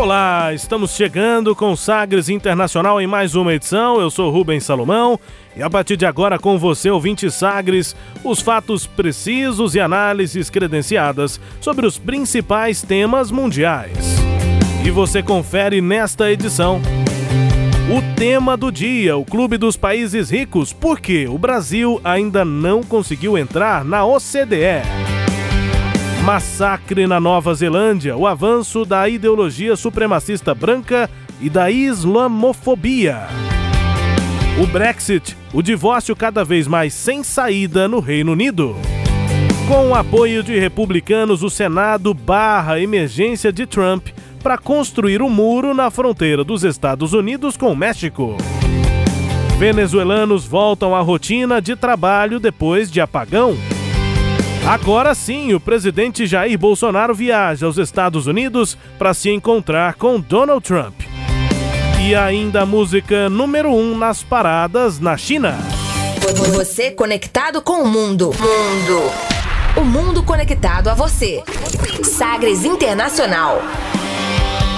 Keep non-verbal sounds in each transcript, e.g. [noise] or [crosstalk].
Olá, estamos chegando com Sagres Internacional em mais uma edição. Eu sou Rubens Salomão e a partir de agora com você, ouvinte Sagres, os fatos precisos e análises credenciadas sobre os principais temas mundiais. E você confere nesta edição o tema do dia, o Clube dos Países Ricos, porque o Brasil ainda não conseguiu entrar na OCDE. Massacre na Nova Zelândia, o avanço da ideologia supremacista branca e da islamofobia. O Brexit, o divórcio cada vez mais sem saída no Reino Unido. Com o apoio de republicanos, o Senado barra a emergência de Trump para construir um muro na fronteira dos Estados Unidos com o México. Venezuelanos voltam à rotina de trabalho depois de apagão. Agora sim, o presidente Jair Bolsonaro viaja aos Estados Unidos para se encontrar com Donald Trump. E ainda a música número 1 um nas paradas na China. Você conectado com o mundo. Mundo. O mundo conectado a você. Sagres Internacional.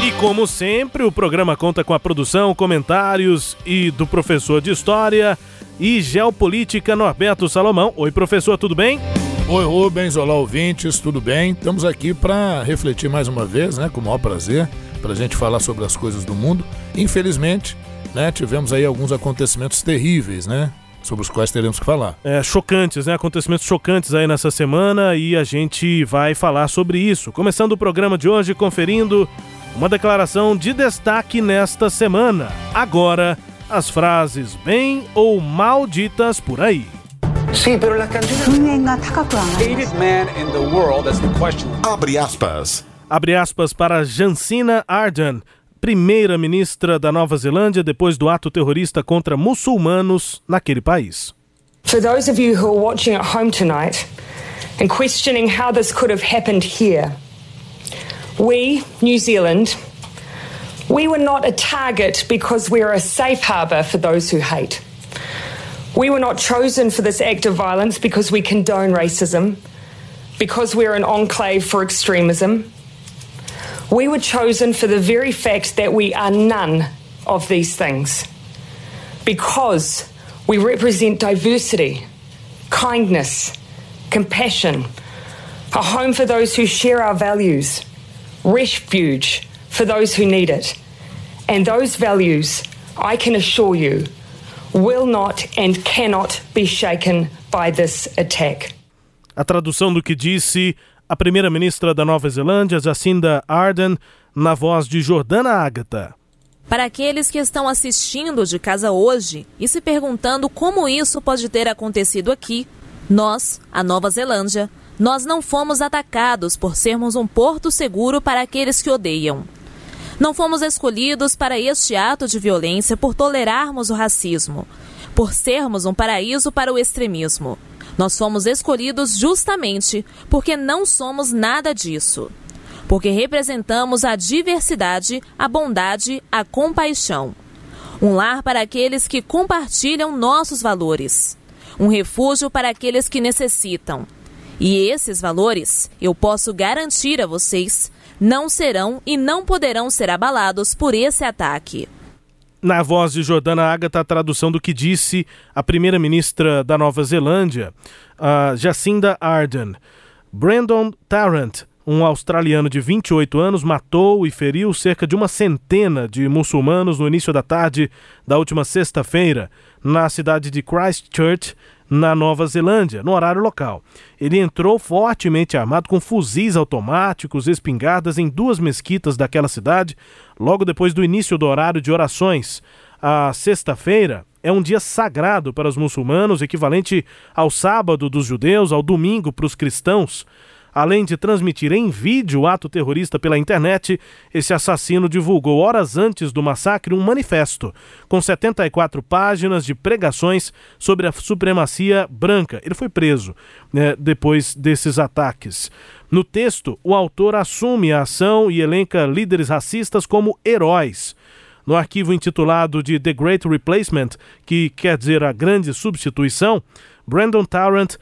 E como sempre, o programa conta com a produção, comentários e do professor de História e Geopolítica Norberto Salomão. Oi, professor, tudo bem? Oi, Rubens, olá, ouvintes, tudo bem? Estamos aqui para refletir mais uma vez, né, com o maior prazer, para a gente falar sobre as coisas do mundo. Infelizmente, né, tivemos aí alguns acontecimentos terríveis, né, sobre os quais teremos que falar. É, chocantes, né? Acontecimentos chocantes aí nessa semana e a gente vai falar sobre isso. Começando o programa de hoje conferindo uma declaração de destaque nesta semana. Agora, as frases bem ou mal ditas por aí. Sì, però la. Abre aspas. Abre aspas para Jancina Ardern, primeira ministra da Nova Zelândia depois do ato terrorista contra muçulmanos naquele país. For those of you who are watching at home tonight and questioning how this could have happened here, we, New Zealand, we were not a target because we are a safe harbour for those who hate. We were not chosen for this act of violence because we condone racism, because we're an enclave for extremism. We were chosen for the very fact that we are none of these things, because we represent diversity, kindness, compassion, a home for those who share our values, refuge for those who need it. And those values, I can assure you, will not and cannot be shaken by this attack. A tradução do que disse a primeira-ministra da Nova Zelândia, Jacinda Ardern, na voz de Jordana Ágata. Para aqueles que estão assistindo de casa hoje e se perguntando como isso pode ter acontecido aqui, nós, a Nova Zelândia, nós não fomos atacados por sermos um porto seguro para aqueles que odeiam. Não fomos escolhidos para este ato de violência por tolerarmos o racismo, por sermos um paraíso para o extremismo. Nós fomos escolhidos justamente porque não somos nada disso. Porque representamos a diversidade, a bondade, a compaixão. Um lar para aqueles que compartilham nossos valores. Um refúgio para aqueles que necessitam. E esses valores, eu posso garantir a vocês, não serão e não poderão ser abalados por esse ataque. Na voz de Jordana Agatha, a tradução do que disse a primeira-ministra da Nova Zelândia, Jacinda Ardern. Brandon Tarrant, um australiano de 28 anos, matou e feriu cerca de uma centena de muçulmanos no início da tarde da última sexta-feira, na cidade de Christchurch, na Nova Zelândia, no horário local. Ele entrou fortemente armado com fuzis automáticos, espingardas em duas mesquitas daquela cidade, logo depois do início do horário de orações. A sexta-feira, é um dia sagrado para os muçulmanos, equivalente ao sábado dos judeus, ao domingo para os cristãos. Além de transmitir em vídeo o ato terrorista pela internet, esse assassino divulgou horas antes do massacre um manifesto com 74 páginas de pregações sobre a supremacia branca. Ele foi preso né, depois desses ataques. No texto, o autor assume a ação e elenca líderes racistas como heróis no arquivo intitulado de The Great Replacement, que quer dizer a grande substituição, Brandon Tarrant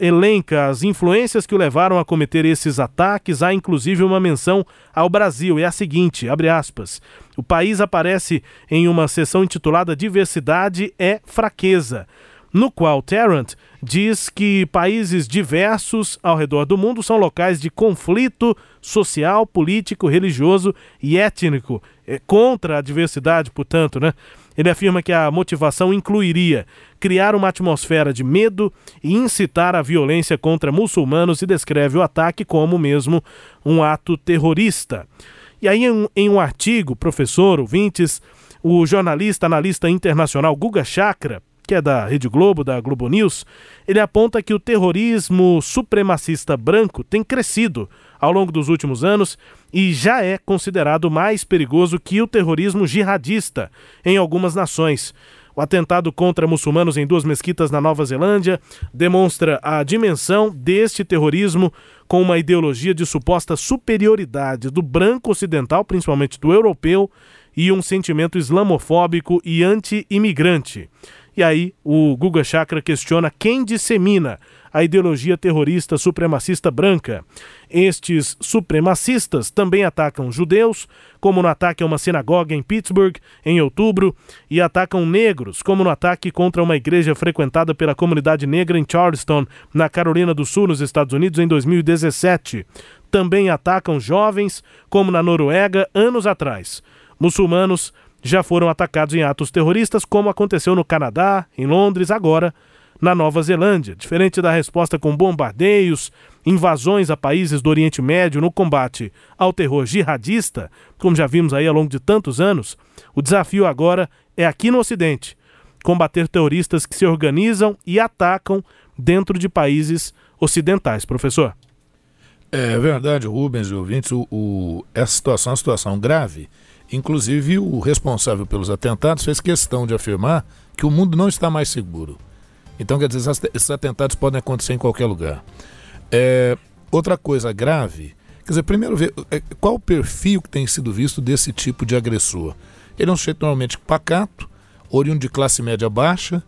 elenca as influências que o levaram a cometer esses ataques. Há inclusive uma menção ao Brasil. É a seguinte, abre aspas. O país aparece em uma seção intitulada Diversidade é fraqueza, no qual Tarrant diz que países diversos ao redor do mundo são locais de conflito social, político, religioso e étnico. É contra a diversidade, portanto, né? Ele afirma que a motivação incluiria criar uma atmosfera de medo e incitar a violência contra muçulmanos e descreve o ataque como mesmo um ato terrorista. E aí, em, um artigo, professor, ouvintes, o jornalista, analista internacional Guga Chakra, que é da Rede Globo, da Globo News, ele aponta que o terrorismo supremacista branco tem crescido ao longo dos últimos anos e já é considerado mais perigoso que o terrorismo jihadista em algumas nações. O atentado contra muçulmanos em duas mesquitas na Nova Zelândia demonstra a dimensão deste terrorismo com uma ideologia de suposta superioridade do branco ocidental, principalmente do europeu, e um sentimento islamofóbico e anti-imigrante. E aí o Guga Chakra questiona quem dissemina a ideologia terrorista supremacista branca. Estes supremacistas também atacam judeus, como no ataque a uma sinagoga em Pittsburgh em outubro, e atacam negros, como no ataque contra uma igreja frequentada pela comunidade negra em Charleston, na Carolina do Sul, nos Estados Unidos, em 2017. Também atacam jovens, como na Noruega anos atrás. Muçulmanos já foram atacados em atos terroristas, como aconteceu no Canadá, em Londres, agora na Nova Zelândia. Diferente da resposta com bombardeios, invasões a países do Oriente Médio no combate ao terror jihadista, como já vimos aí ao longo de tantos anos, o desafio agora é aqui no Ocidente combater terroristas que se organizam e atacam dentro de países ocidentais. Professor. É verdade, Rubens e ouvintes, o, o, essa situação é uma situação grave Inclusive, o responsável pelos atentados fez questão de afirmar que o mundo não está mais seguro. Então, quer dizer, esses atentados podem acontecer em qualquer lugar. É, outra coisa grave, quer dizer, primeiro ver é, qual o perfil que tem sido visto desse tipo de agressor. Ele é um sujeito normalmente pacato, oriundo de classe média baixa,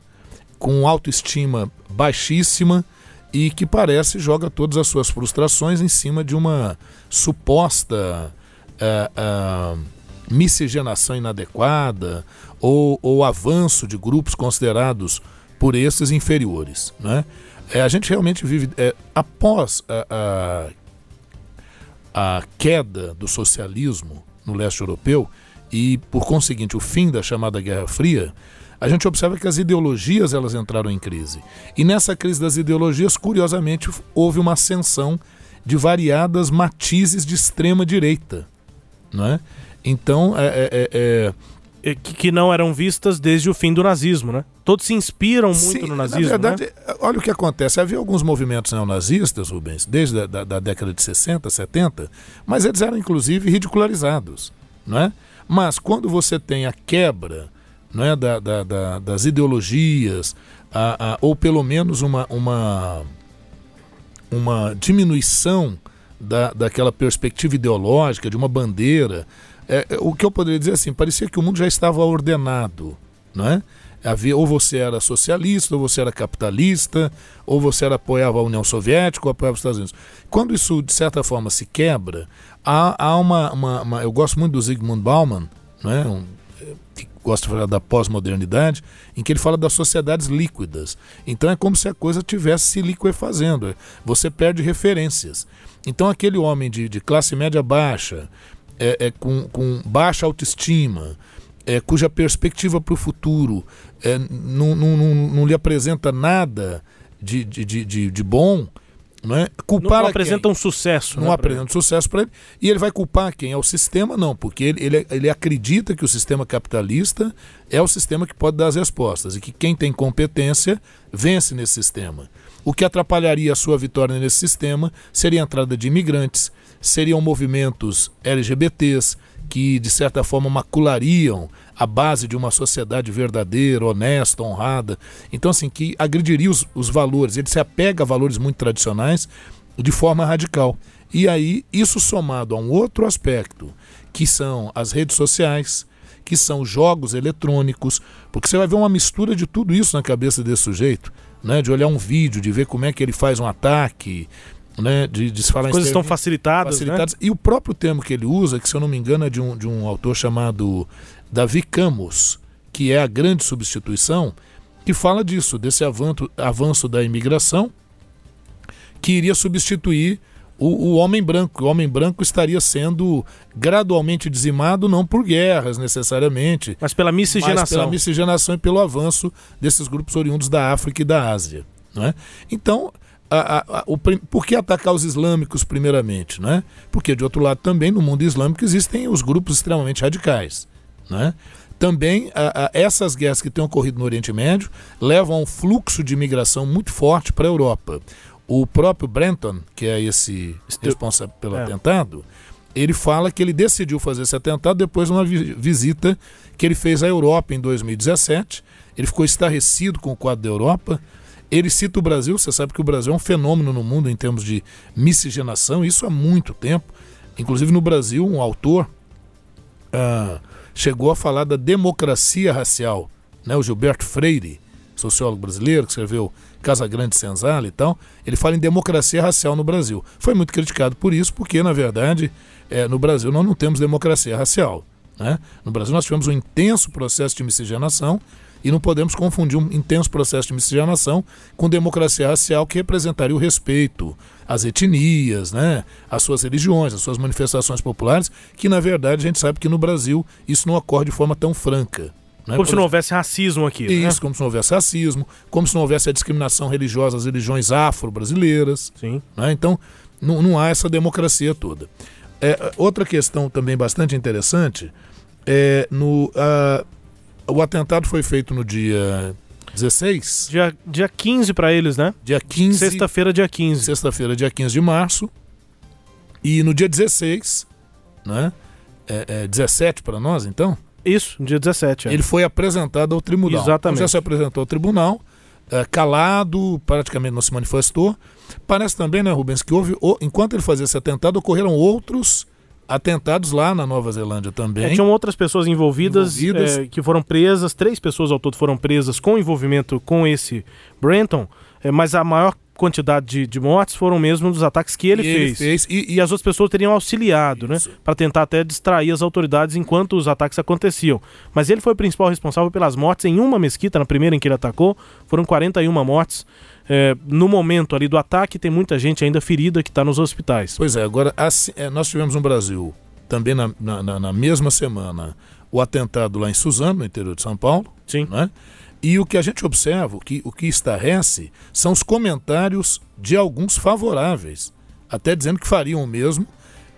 com autoestima baixíssima e que parece joga todas as suas frustrações em cima de uma suposta. Uh, uh, miscigenação inadequada ou, ou avanço de grupos considerados por esses inferiores. Né? É, a gente realmente vive, é, após a, a, a queda do socialismo no leste europeu e, por conseguinte, o fim da chamada Guerra Fria, a gente observa que as ideologias elas entraram em crise. E nessa crise das ideologias, curiosamente, houve uma ascensão de variadas matizes de extrema direita. Não é? Então, é, é, é, é que não eram vistas desde o fim do nazismo, né? Todos se inspiram muito Sim, no nazismo. Na verdade, né? olha o que acontece. Havia alguns movimentos neonazistas, Rubens, desde a da, da década de 60, 70, mas eles eram inclusive ridicularizados. Não é? Mas quando você tem a quebra não é, da, da, da das ideologias, a, a, ou pelo menos uma, uma, uma diminuição da, daquela perspectiva ideológica, de uma bandeira, é, é, o que eu poderia dizer assim, parecia que o mundo já estava ordenado, não é? Havia, ou você era socialista, ou você era capitalista, ou você era, apoiava a União Soviética, ou apoiava os Estados Unidos. Quando isso, de certa forma, se quebra, há, há uma, uma, uma, Eu gosto muito do Zygmunt Bauman, não é? Um, que gosta de falar da pós-modernidade, em que ele fala das sociedades líquidas. Então é como se a coisa tivesse se liquefazendo. Você perde referências. Então aquele homem de, de classe média baixa, é, é com, com, baixa autoestima, é, cuja perspectiva para o futuro é, não, não, não, não, lhe apresenta nada de, de, de, de bom, Não, é? culpar não apresenta um sucesso. Não né, apresenta um sucesso para ele. E ele vai culpar quem? É o sistema? Não, porque ele, ele, ele acredita que o sistema capitalista é o sistema que pode dar as respostas e que quem tem competência vence nesse sistema. O que atrapalharia a sua vitória nesse sistema seria a entrada de imigrantes, seriam movimentos LGBTs que, de certa forma, maculariam a base de uma sociedade verdadeira, honesta, honrada. Então, assim, que agrediria os, os valores. Ele se apega a valores muito tradicionais de forma radical. E aí, isso somado a um outro aspecto, que são as redes sociais, que são jogos eletrônicos, porque você vai ver uma mistura de tudo isso na cabeça desse sujeito, né? De olhar um vídeo, de ver como é que ele faz um ataque, né, de, de se falar As coisas estão facilitadas, facilitadas. Né? E o próprio termo que ele usa, que se eu não me engano é de um, de um autor chamado Davi Camus, que é a grande substituição, que fala disso, desse avanço, avanço da imigração, que iria substituir o, o, homem branco. O homem branco estaria sendo gradualmente dizimado, não por guerras necessariamente, mas pela miscigenação. Mas pela miscigenação e pelo avanço desses grupos oriundos da África e da Ásia. Não é? Então, a, a, o, por que atacar os islâmicos primeiramente? Né? Porque, de outro lado, também no mundo islâmico existem os grupos extremamente radicais. Né? Também a, essas guerras que têm ocorrido no Oriente Médio levam a um fluxo de imigração muito forte para a Europa. O próprio Brenton, que é esse responsável pelo é. atentado, ele fala que ele decidiu fazer esse atentado depois de uma vi visita que ele fez à Europa em 2017. Ele ficou estarrecido com o quadro da Europa, ele cita o Brasil, você sabe que o Brasil é um fenômeno no mundo em termos de miscigenação, isso há muito tempo. Inclusive no Brasil, um autor ah, chegou a falar da democracia racial, né? o Gilberto Freire, sociólogo brasileiro, que escreveu Casa Grande Senzala e tal, ele fala em democracia racial no Brasil. Foi muito criticado por isso, porque, na verdade, é, no Brasil nós não temos democracia racial. Né? No Brasil nós tivemos um intenso processo de miscigenação e não podemos confundir um intenso processo de miscigenação com democracia racial que representaria o respeito às etnias, né, às suas religiões, às suas manifestações populares, que na verdade a gente sabe que no Brasil isso não ocorre de forma tão franca. Né? Como se não houvesse racismo aqui. Né? Isso, né? como se não houvesse racismo, como se não houvesse a discriminação religiosa às religiões afro-brasileiras. Sim. Né? Então, não, não há essa democracia toda. É, outra questão também bastante interessante é no. Uh, o atentado foi feito no dia 16? Dia, dia 15 para eles, né? Dia 15. Sexta-feira, dia 15. Sexta-feira, dia 15 de março. E no dia 16, né? É, é 17 para nós, então? Isso, no dia 17. É. Ele foi apresentado ao tribunal. Exatamente. Então, já se apresentou ao tribunal, é, calado, praticamente não se manifestou. Parece também, né, Rubens, que houve, enquanto ele fazia esse atentado, ocorreram outros atentados lá na Nova Zelândia também. É, tinham outras pessoas envolvidas, envolvidas. É, que foram presas, três pessoas ao todo foram presas com envolvimento com esse Brenton, é, mas a maior quantidade de, de, mortes foram mesmo dos ataques que ele e fez. Ele fez e, e, as outras pessoas teriam auxiliado, né, Isso. né? Para tentar até distrair as autoridades enquanto os ataques aconteciam. Mas ele foi o principal responsável pelas mortes em uma mesquita, na primeira em que ele atacou, foram 41 mortes. É, no momento ali do ataque, tem muita gente ainda ferida que está nos hospitais. Pois é, agora assim, é, nós tivemos no Brasil, também na, na, na, mesma semana, o atentado lá em Suzano, no interior de São Paulo. Sim. Né? E o que a gente observa, o que, o que estarrece, são os comentários de alguns favoráveis, até dizendo que fariam o mesmo,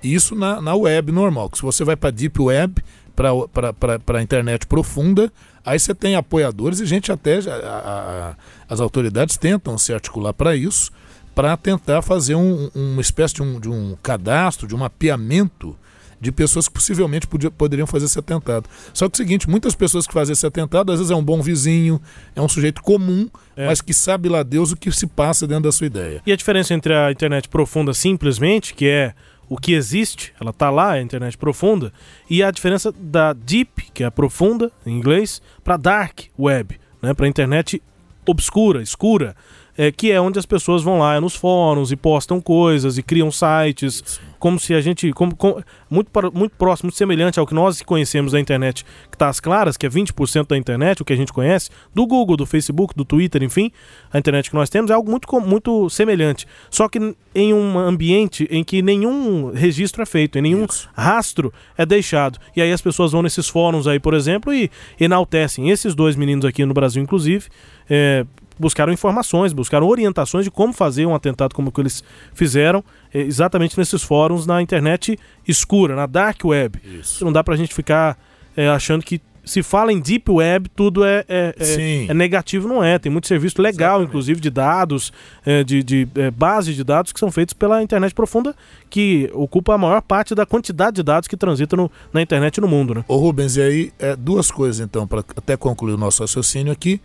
isso na, na web normal. Que se você vai para a Deep Web, para a internet profunda, aí você tem apoiadores e gente até. A, a, as autoridades tentam se articular para isso, para tentar fazer um, uma espécie de um, de um cadastro, de um mapeamento de pessoas que possivelmente podia, poderiam fazer esse atentado. Só que é o seguinte, muitas pessoas que fazem esse atentado, às vezes é um bom vizinho, é um sujeito comum, é. mas que sabe lá Deus o que se passa dentro da sua ideia. E a diferença entre a internet profunda simplesmente, que é o que existe, ela está lá, a internet profunda, e a diferença da deep, que é a profunda em inglês, para dark web, né, para internet obscura, escura, é, que é onde as pessoas vão lá é nos fóruns e postam coisas e criam sites como se a gente. Como, como, muito, muito próximo, muito semelhante ao que nós conhecemos da internet, que está às claras, que é 20% da internet, o que a gente conhece, do Google, do Facebook, do Twitter, enfim, a internet que nós temos é algo muito, muito semelhante. Só que em um ambiente em que nenhum registro é feito, em nenhum Isso. rastro é deixado. E aí as pessoas vão nesses fóruns aí, por exemplo, e enaltecem esses dois meninos aqui no Brasil, inclusive. É, buscaram informações, buscaram orientações de como fazer um atentado como que eles fizeram, é, exatamente nesses fóruns na internet escura, na dark web. Isso. Não dá pra gente ficar é, achando que se fala em deep web, tudo é, é, é, é negativo, não é. Tem muito serviço legal, Exatamente. inclusive, de dados, é, de, de é, base de dados que são feitos pela internet profunda, que ocupa a maior parte da quantidade de dados que transitam no, na internet no mundo. Né? Ô Rubens, e aí, é, duas coisas então, para até concluir o nosso raciocínio aqui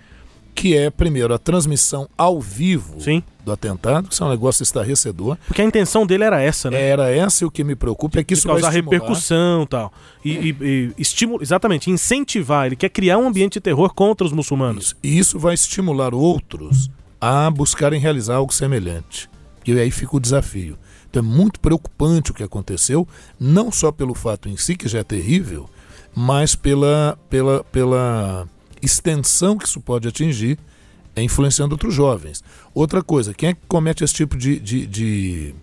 que é, primeiro, a transmissão ao vivo Sim. do atentado, que é um negócio estarrecedor. Porque a intenção dele era essa, né? Era essa e o que me preocupa é que isso causar vai estimular... repercussão e tal. E, e, e estimula, exatamente, incentivar. Ele quer criar um ambiente de terror contra os muçulmanos. Isso. E isso vai estimular outros a buscarem realizar algo semelhante. E aí fica o desafio. Então é muito preocupante o que aconteceu, não só pelo fato em si, que já é terrível, mas pela, pela, pela extensão que isso pode atingir é influenciando outros jovens. Outra coisa, quem é que comete esse tipo de, de, de,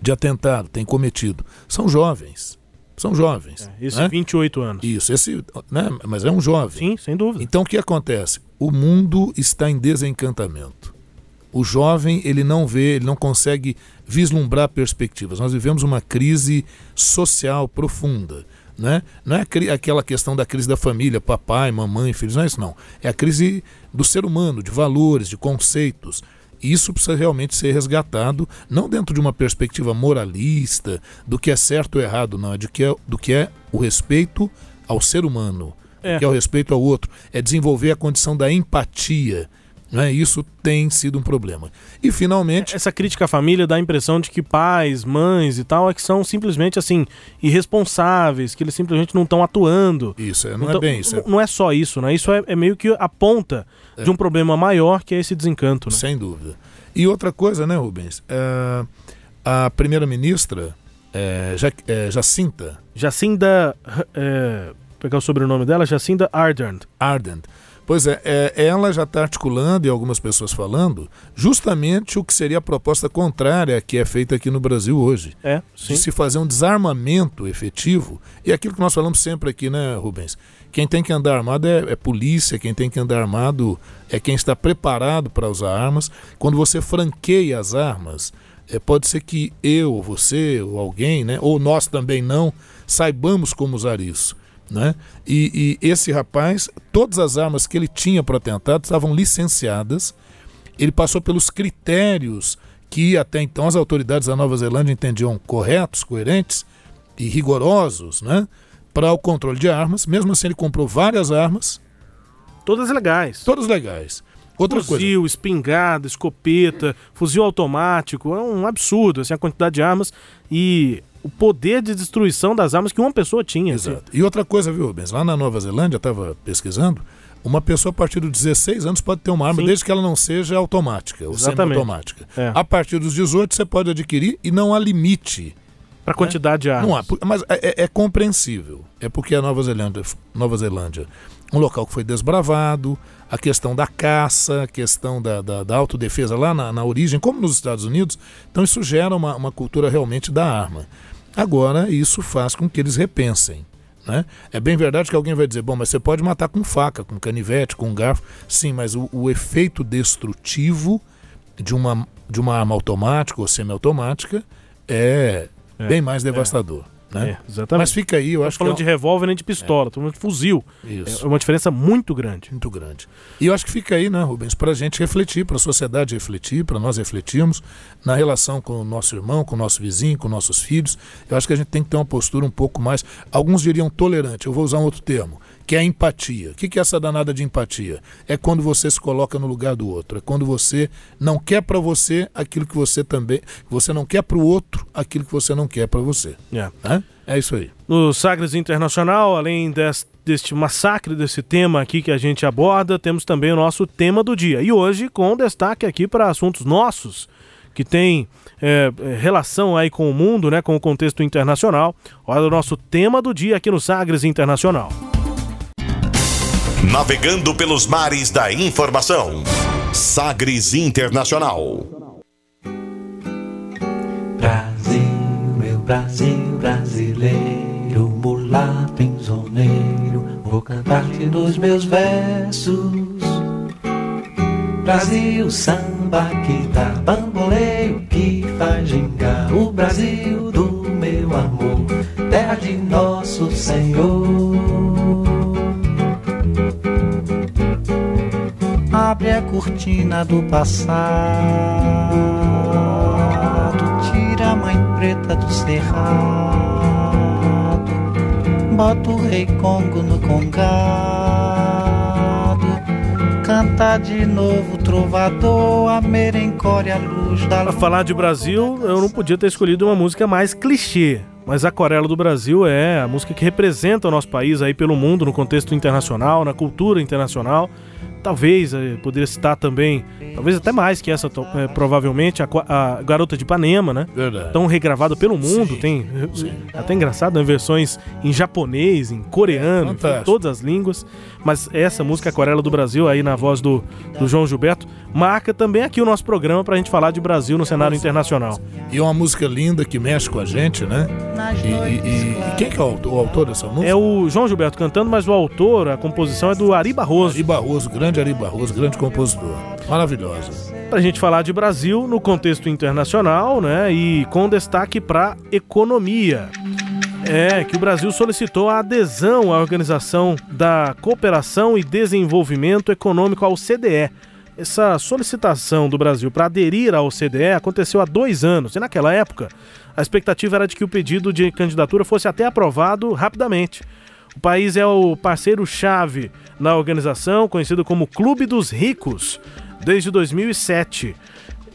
de atentado, tem cometido? São jovens. São jovens. É, esse né? 28 anos. Isso, esse, né? mas é um jovem. Sim, sem dúvida. Então o que acontece? O mundo está em desencantamento. O jovem, ele não vê, ele não consegue vislumbrar perspectivas. Nós vivemos uma crise social profunda. Né? Não é aquela questão da crise da família, papai, mamãe, filhos, não é isso não. É a crise do ser humano, de valores, de conceitos. Isso precisa realmente ser resgatado, não dentro de uma perspectiva moralista, do que é certo ou errado, não, é, de que é do que é o respeito ao ser humano, é. que é o respeito ao outro, é desenvolver a condição da empatia né? Isso tem sido um problema. E finalmente. Essa crítica à família dá a impressão de que pais, mães e tal é que são simplesmente assim, irresponsáveis, que eles simplesmente não estão atuando. Isso, é, não, é então, é bem isso. É... Não é só isso, né? Isso é, é meio que a ponta é. de um problema maior que é esse desencanto. Né? Sem dúvida. E outra coisa, né, Rubens? É, a primeira-ministra Jacinta. Jacinda. pegar o sobrenome dela, Jacinda Ardern. Ardern Pois é, é ela já está articulando, e algumas pessoas falando, justamente o que seria a proposta contrária que é feita aqui no Brasil hoje. É, sim. De se fazer um desarmamento efetivo. E aquilo que nós falamos sempre aqui, né, Rubens? Quem tem que andar armado é, é polícia, quem tem que andar armado é quem está preparado para usar armas. Quando você franqueia as armas, é, pode ser que eu, ou você, ou alguém, né, ou nós também não, saibamos como usar isso. Né? E, e esse rapaz, todas as armas que ele tinha para o atentado estavam licenciadas. Ele passou pelos critérios que até então as autoridades da Nova Zelândia entendiam corretos, coerentes e rigorosos né? para o controle de armas. Mesmo assim, ele comprou várias armas. Todas legais. Todas legais. Outra fuzil, coisa. espingarda, escopeta, fuzil automático, é um absurdo assim, a quantidade de armas. E o poder de destruição das armas que uma pessoa tinha. Exato. E outra coisa, viu, Rubens? Lá na Nova Zelândia, estava pesquisando, uma pessoa a partir dos 16 anos pode ter uma arma Sim. desde que ela não seja automática ou semi-automática. É. A partir dos 18 você pode adquirir e não há limite. Para a quantidade né? de armas. Não há, mas é, é, compreensível. É porque a Nova Zelândia, Nova Zelândia, um local que foi desbravado, a questão da caça, a questão da, da, da autodefesa lá na, na, origem, como nos Estados Unidos. Então isso gera uma, uma cultura realmente da arma. Agora, isso faz com que eles repensem. Né? É bem verdade que alguém vai dizer, bom, mas você pode matar com faca, com canivete, com garfo. Sim, mas o, o efeito destrutivo de uma, de uma arma automática ou semiautomática é, é bem mais é. devastador. É. Né? É, exatamente. Mas fica aí, eu acho falando que. falando de revólver nem de pistola, é. falando de fuzil. Isso. É uma diferença muito grande. Muito grande. E eu acho que fica aí, né, Rubens, para a gente refletir, para a sociedade refletir, para nós refletirmos na relação com o nosso irmão, com o nosso vizinho, com nossos filhos. Eu acho que a gente tem que ter uma postura um pouco mais, alguns diriam tolerante, eu vou usar um outro termo que é a empatia. O que é essa danada de empatia? É quando você se coloca no lugar do outro. É quando você não quer para você aquilo que você também. Você não quer para o outro aquilo que você não quer para você. É. É? é isso aí. No Sagres Internacional, além deste, deste massacre, desse tema aqui que a gente aborda, temos também o nosso tema do dia. E hoje, com destaque aqui para assuntos nossos que tem é, relação aí com o mundo, né, com o contexto internacional. Olha o nosso tema do dia aqui no Sagres Internacional. Navegando pelos mares da informação. Sagres Internacional. Brasil, meu Brasil brasileiro, mulato insoneiro, vou cantar-te nos meus versos. Brasil, samba que dá bamboleio, que faz gingar o Brasil do meu amor, terra de nosso Senhor. Abre a cortina do passado, tira a mãe preta do cerrado, bota o rei Congo no congado, canta de novo trovador, a merencória, a luz da Para falar de Brasil, eu não podia ter escolhido uma música mais clichê. Mas Aquarela do Brasil é a música que representa o nosso país aí pelo mundo, no contexto internacional, na cultura internacional talvez, eh, poderia citar também, talvez até mais que essa, eh, provavelmente, a, a, Garota de Ipanema, né? Verdade. Tão regravada pelo mundo, sim, tem sim. até engraçado, né? versões em japonês, em coreano, em todas as línguas, mas essa música Aquarela do Brasil, aí na voz do, do João Gilberto, marca também aqui o nosso programa pra gente falar de Brasil no cenário internacional. E é uma música linda que mexe com a gente, né? E, e, e quem que é o, o, autor dessa música? É o João Gilberto cantando, mas o autor, a composição é do Ari Barroso. Ari Barroso, grande Ari Barroso, grande compositor. Maravilhosa. Pra gente falar de Brasil no contexto internacional, né? E com destaque para economia. É que o Brasil solicitou a adesão à Organização da Cooperação e Desenvolvimento Econômico, ao CDE. Essa solicitação do Brasil para aderir ao CDE aconteceu há dois anos, e naquela época a expectativa era de que o pedido de candidatura fosse até aprovado rapidamente. O país é o parceiro-chave na organização, conhecido como Clube dos Ricos, desde 2007.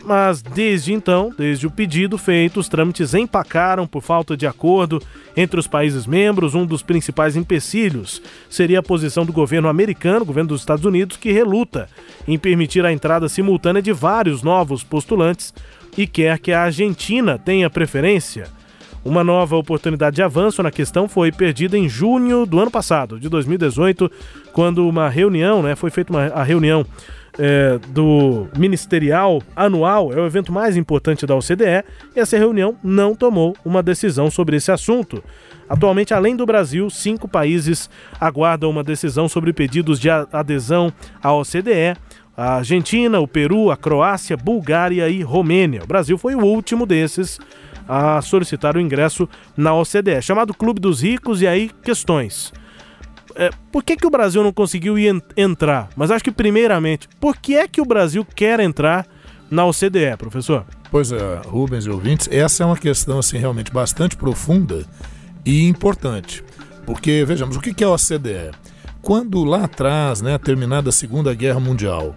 Mas desde então, desde o pedido feito, os trâmites empacaram por falta de acordo entre os países membros. Um dos principais empecilhos seria a posição do governo americano, governo dos Estados Unidos, que reluta em permitir a entrada simultânea de vários novos postulantes e quer que a Argentina tenha preferência. Uma nova oportunidade de avanço na questão foi perdida em junho do ano passado, de 2018, quando uma reunião, né, foi feita uma, a reunião é, do Ministerial Anual, é o evento mais importante da OCDE, e essa reunião não tomou uma decisão sobre esse assunto. Atualmente, além do Brasil, cinco países aguardam uma decisão sobre pedidos de adesão à OCDE. A Argentina, o Peru, a Croácia, Bulgária e Romênia. O Brasil foi o último desses a solicitar o ingresso na OCDE, chamado Clube dos Ricos, e aí questões é, por que, que o Brasil não conseguiu ir, entrar? Mas acho que, primeiramente, por que é que o Brasil quer entrar na OCDE, professor? Pois é, Rubens e ouvintes, essa é uma questão assim, realmente bastante profunda e importante. Porque, vejamos, o que é a OCDE? Quando lá atrás, né, terminada a Segunda Guerra Mundial,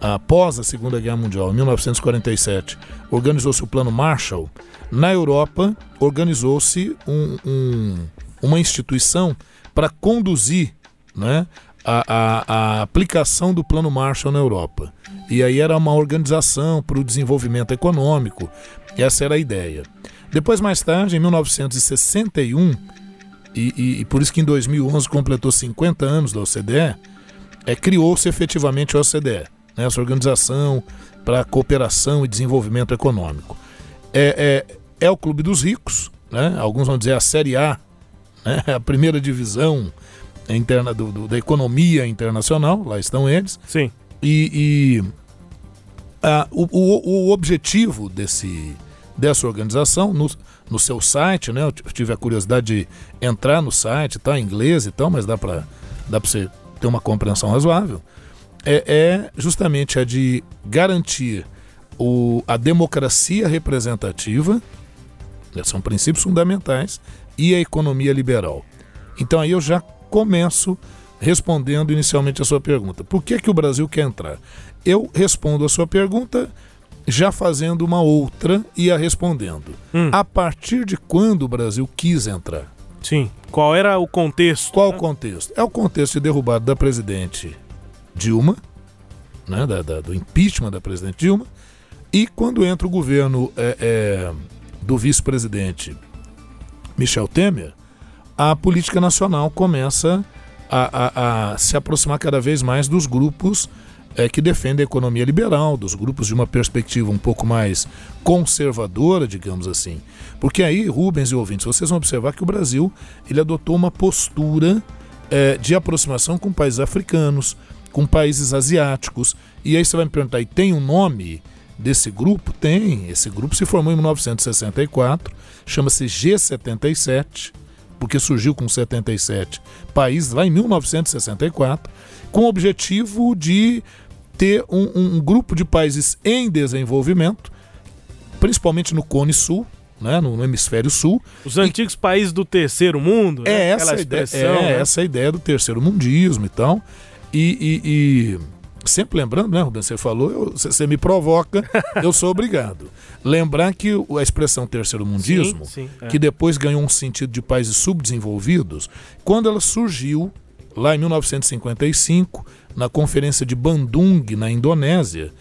após a Segunda Guerra Mundial, em 1947, organizou-se o Plano Marshall, na Europa organizou-se um, um, uma instituição para conduzir né, a, a, a, aplicação do Plano Marshall na Europa. E aí era uma organização para o desenvolvimento econômico, essa era a ideia. Depois, mais tarde, em 1961, e, e, e por isso que em 2011 completou 50 anos da OCDE, é, criou-se efetivamente a OCDE, né, essa organização para cooperação e desenvolvimento econômico. É, é, é o Clube dos Ricos, né, alguns vão dizer a Série A né? [laughs] a primeira divisão interna do, do, da economia internacional, lá estão eles. Sim. E, e a, o, o, o, objetivo desse, dessa organização, no, no seu site, né? Eu tive a curiosidade de entrar no site, tá em inglês e tal, mas dá para dá você ter uma compreensão razoável. É, é justamente a de garantir o, a democracia representativa, né? são princípios fundamentais, e a economia liberal. Então aí eu já começo respondendo inicialmente a sua pergunta. Por que, que o Brasil quer entrar? Eu respondo a sua pergunta já fazendo uma outra e a respondendo. Hum. A partir de quando o Brasil quis entrar? Sim. Qual era o contexto? Qual o contexto? É o contexto de derrubada da presidente Dilma, né, da, da, do impeachment da presidente Dilma, E quando entra o governo é, é, do vice-presidente Michel Temer, a política nacional começa a, a, a, se aproximar cada vez mais dos grupos é, que defendem a economia liberal, dos grupos de uma perspectiva um pouco mais conservadora, digamos assim. Porque aí, Rubens e ouvintes, vocês vão observar que o Brasil ele adotou uma postura é, de aproximação com países africanos, com países asiáticos. E aí você vai me perguntar, e tem um nome desse grupo? Tem. Esse grupo se formou em 1964, chama-se G77, porque surgiu com 77 países lá em 1964, com o objetivo de ter um, um grupo de países em desenvolvimento, principalmente no Cone Sul, né, no, no, hemisfério sul. Os e, antigos países do terceiro mundo, é né? essa ideia, é né? essa ideia do terceiro mundismo e tal. E, e, e sempre lembrando, né, Rubens, você falou, você me provoca, [laughs] eu sou obrigado. Lembrar que a expressão terceiro mundismo, sim, sim, é. que depois ganhou um sentido de países subdesenvolvidos, quando ela surgiu lá em 1955, na Conferência de Bandung, na Indonésia,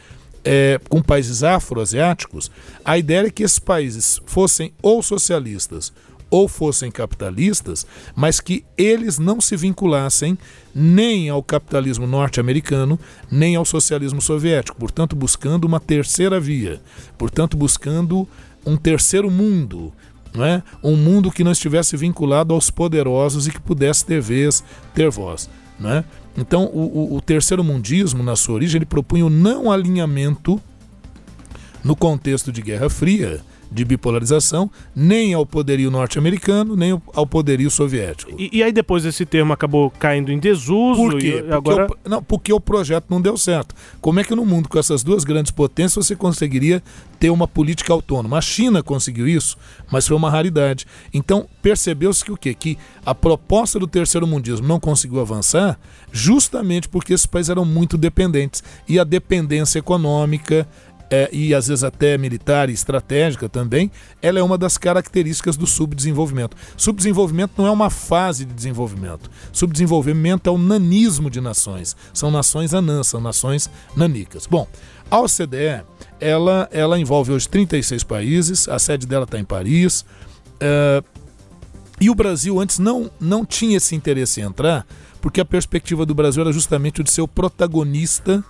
é, com países afroasiáticos, a ideia era que esses países fossem ou socialistas ou fossem capitalistas, mas que eles não se vinculassem nem ao capitalismo norte-americano, nem ao socialismo soviético, portanto, buscando uma terceira via, portanto, buscando um terceiro mundo, é? um mundo que não estivesse vinculado aos poderosos e que pudesse ter vez, ter voz. É? Então, o, o, o terceiro mundismo, na sua origem, ele propunha o não alinhamento no contexto de Guerra Fria de bipolarização, nem ao poderio norte-americano, nem ao poderio soviético. E, e, aí depois esse termo acabou caindo em desuso Por quê? E agora... Porque o, não, porque o projeto não deu certo. Como é que no mundo com essas duas grandes potências você conseguiria ter uma política autônoma? A China conseguiu isso, mas foi uma raridade. Então percebeu-se que o quê? Que a proposta do terceiro mundismo não conseguiu avançar justamente porque esses países eram muito dependentes. E a dependência econômica, é, e às vezes até militar e estratégica também, ela é uma das características do subdesenvolvimento. Subdesenvolvimento não é uma fase de desenvolvimento. Subdesenvolvimento é o nanismo de nações. São nações anãs, são nações nanicas. Bom, a OCDE, ela, ela envolve hoje 36 países, a sede dela está em Paris. É, e o Brasil antes não, não tinha esse interesse em entrar, porque a perspectiva do Brasil era justamente o de ser o protagonista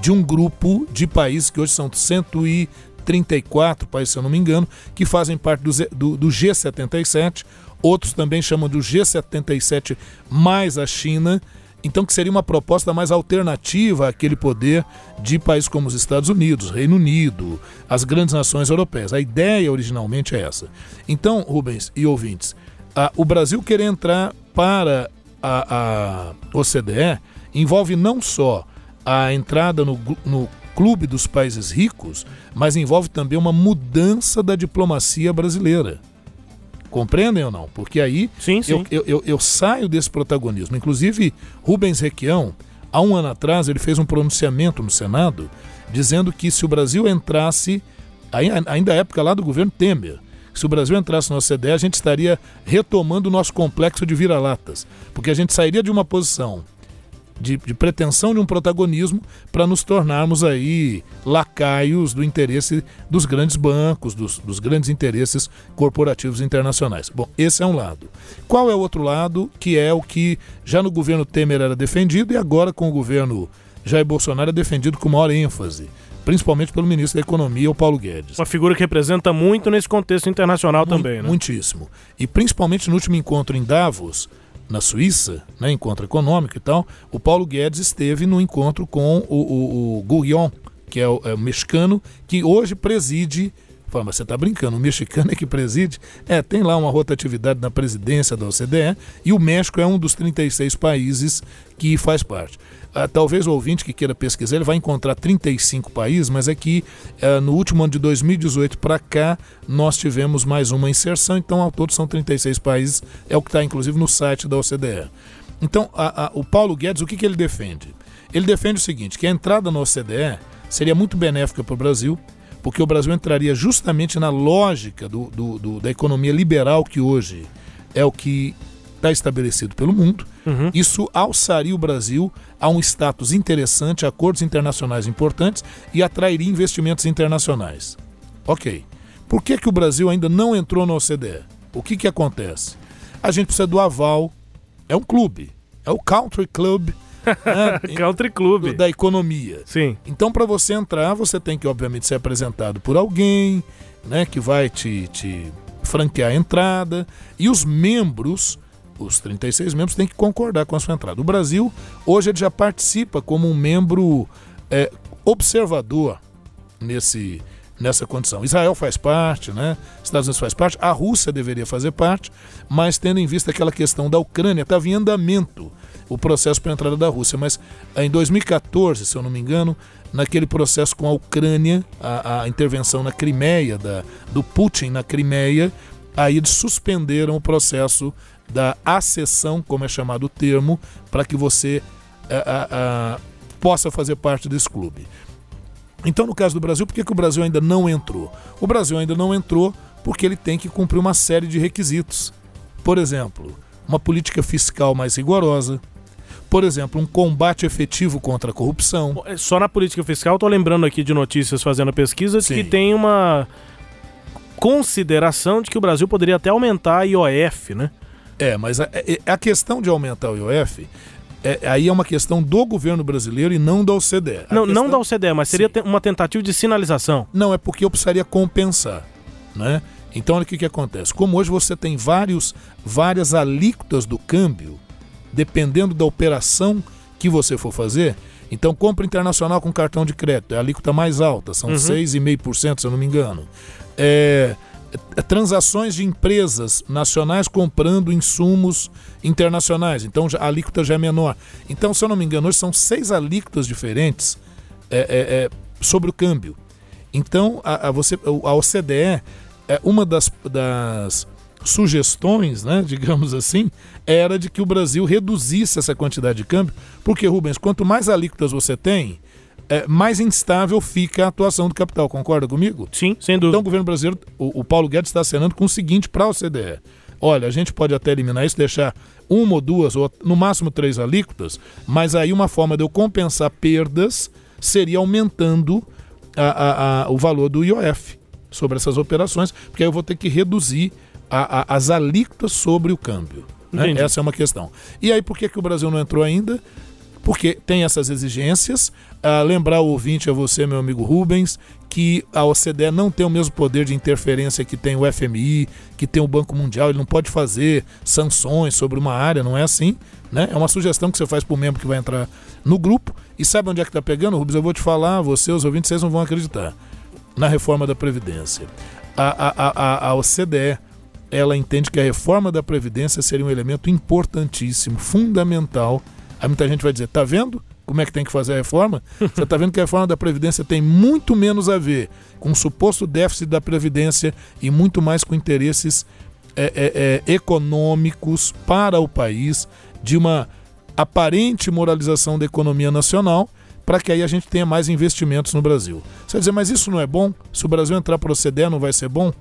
de um grupo de países que hoje são 134 países, se eu não me engano, que fazem parte do, do, do G77. Outros também chamam do G77 mais a China. Então, que seria uma proposta mais alternativa àquele poder de países como os Estados Unidos, Reino Unido, as grandes nações europeias. A ideia originalmente é essa. Então, Rubens e ouvintes, a, o Brasil querer entrar para a, a OCDE envolve não só a entrada no, no clube dos países ricos, mas envolve também uma mudança da diplomacia brasileira. Compreendem ou não? Porque aí sim, sim. Eu, eu, eu, saio desse protagonismo. Inclusive, Rubens Requião, há um ano atrás, ele fez um pronunciamento no Senado dizendo que se o Brasil entrasse, ainda é época lá do governo Temer, se o Brasil entrasse na OCDE, a gente estaria retomando o nosso complexo de vira-latas. Porque a gente sairia de uma posição de, de pretensão de um protagonismo para nos tornarmos aí lacaios do interesse dos grandes bancos, dos, dos grandes interesses corporativos internacionais. Bom, esse é um lado. Qual é o outro lado, que é o que já no governo Temer era defendido e agora com o governo Jair Bolsonaro é defendido com maior ênfase? principalmente pelo ministro da Economia, o Paulo Guedes. Uma figura que representa muito nesse contexto internacional também, né? Muitíssimo. E principalmente no último encontro em Davos, na Suíça, né, encontro econômico e tal, o Paulo Guedes esteve no encontro com o, o, o Gurion, que é o, é o mexicano, que hoje preside Fala, mas você está brincando, o mexicano é que preside? É, tem lá uma rotatividade na presidência da OCDE e o México é um dos 36 países que faz parte. Ah, talvez o ouvinte que queira pesquisar, ele vai encontrar 35 países, mas é que ah, no último ano de 2018 para cá, nós tivemos mais uma inserção, então ao todo são 36 países, é o que está inclusive no site da OCDE. Então, a, a, o Paulo Guedes, o que, que ele defende? Ele defende o seguinte, que a entrada na OCDE seria muito benéfica para o Brasil, porque o Brasil entraria justamente na lógica do, do, do, da economia liberal que hoje é o que está estabelecido pelo mundo. Uhum. Isso alçaria o Brasil a um status interessante, acordos internacionais importantes e atrairia investimentos internacionais. Ok. Por que, que o Brasil ainda não entrou na OCDE? O que, que acontece? A gente precisa do aval. É um clube. É o Country Club né, [laughs] Country Club. da economia. Sim. Então, para você entrar, você tem que, obviamente, ser apresentado por alguém, né, que vai te, te franquear a entrada. E os membros, os 36 membros, têm que concordar com a sua entrada. O Brasil, hoje, ele já participa como um membro é, observador nesse, nessa condição. Israel faz parte, né? Estados Unidos faz parte, a Rússia deveria fazer parte, mas tendo em vista aquela questão da Ucrânia, estava em andamento o processo para a entrada da Rússia. Mas em 2014, se eu não me engano, naquele processo com a Ucrânia, a, a intervenção na Crimeia, da, do Putin na Crimeia, aí eles suspenderam o processo da acessão, como é chamado o termo, para que você a, a, a, possa fazer parte desse clube. Então, no caso do Brasil, por que, que o Brasil ainda não entrou? O Brasil ainda não entrou porque ele tem que cumprir uma série de requisitos. Por exemplo, uma política fiscal mais rigorosa, por exemplo, um combate efetivo contra a corrupção. Só na política fiscal, estou lembrando aqui de notícias fazendo pesquisa de que tem uma consideração de que o Brasil poderia até aumentar a IOF, né? É, mas a, a questão de aumentar o IOF é, aí é uma questão do governo brasileiro e não da OCDE. A não, questão... não da OCDE, mas seria Sim. uma tentativa de sinalização. Não, é porque eu precisaria compensar, né? Então, olha o que, que acontece. Como hoje você tem vários, várias alíquotas do câmbio, dependendo da operação que você for fazer, então compra internacional com cartão de crédito, é a alíquota mais alta, são uhum. 6,5%, se eu não me engano. É, é, transações de empresas nacionais comprando insumos internacionais, então a alíquota já é menor. Então, se eu não me engano, hoje são seis alíquotas diferentes é, é, é sobre o câmbio. Então, a, a, você, a OCDE, é uma das, das sugestões, né, [laughs] digamos assim, era de que o Brasil reduzisse essa quantidade de câmbio, porque, Rubens, quanto mais alíquotas você tem, é, mais instável fica a atuação do capital. Concorda comigo? Sim, sem dúvida. Então o governo brasileiro, o, o Paulo Guedes está acenando com o seguinte para a OCDE. Olha, a gente pode até eliminar isso, deixar uma ou duas, ou no máximo três alíquotas, mas aí uma forma de eu compensar perdas seria aumentando a, a, a, o valor do IOF sobre essas operações, porque aí eu vou ter que reduzir as alíquotas sobre o câmbio. Né? Essa é uma questão. E aí, por que, que o Brasil não entrou ainda? Porque tem essas exigências. Ah, lembrar o ouvinte, a você, meu amigo Rubens, que a OCDE não tem o mesmo poder de interferência que tem o FMI, que tem o Banco Mundial, ele não pode fazer sanções sobre uma área, não é assim. Né? É uma sugestão que você faz para o membro que vai entrar no grupo. E sabe onde é que está pegando, Rubens? Eu vou te falar, você, os ouvintes, vocês não vão acreditar. Na reforma da Previdência. A, a, a, a OCDE ela entende que a reforma da Previdência seria um elemento importantíssimo, fundamental Aí muita gente vai dizer: tá vendo como é que tem que fazer a reforma? [laughs] Você está vendo que a reforma da Previdência tem muito menos a ver com o suposto déficit da Previdência e muito mais com interesses é, é, é, econômicos para o país, de uma aparente moralização da economia nacional, para que aí a gente tenha mais investimentos no Brasil. Você vai dizer, mas isso não é bom? Se o Brasil entrar para o OCDE, não vai ser bom?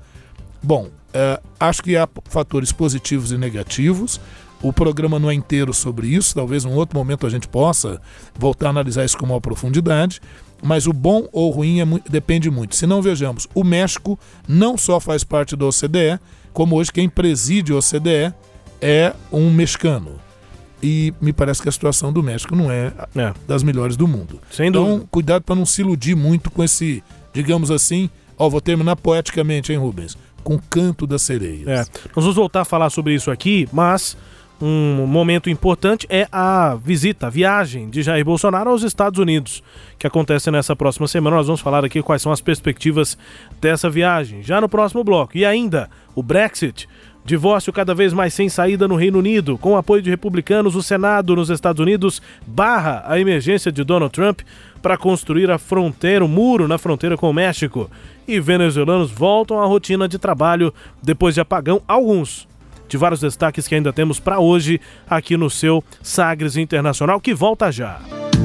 Bom, é, acho que há fatores positivos e negativos. O programa não é inteiro sobre isso, talvez em um outro momento a gente possa voltar a analisar isso com maior profundidade. Mas o bom ou ruim é, depende muito. Se não vejamos, o México não só faz parte da OCDE, como hoje quem preside a OCDE é um mexicano. E me parece que a situação do México não é, é. das melhores do mundo. Sem então, dúvida. cuidado para não se iludir muito com esse, digamos assim, ó, vou terminar poeticamente, hein, Rubens? Com o canto das sereias. É. Nós vamos voltar a falar sobre isso aqui, mas um momento importante é a visita, a viagem de Jair Bolsonaro aos Estados Unidos, que acontece nessa próxima semana. Nós vamos falar aqui quais são as perspectivas dessa viagem, já no próximo bloco. E ainda, o Brexit. Divórcio cada vez mais sem saída no Reino Unido. Com o apoio de republicanos, o Senado nos Estados Unidos barra a emergência de Donald Trump para construir a fronteira, o muro na fronteira com o México. E venezuelanos voltam à rotina de trabalho depois de apagão, alguns de vários destaques que ainda temos para hoje aqui no seu Sagres Internacional, que volta já.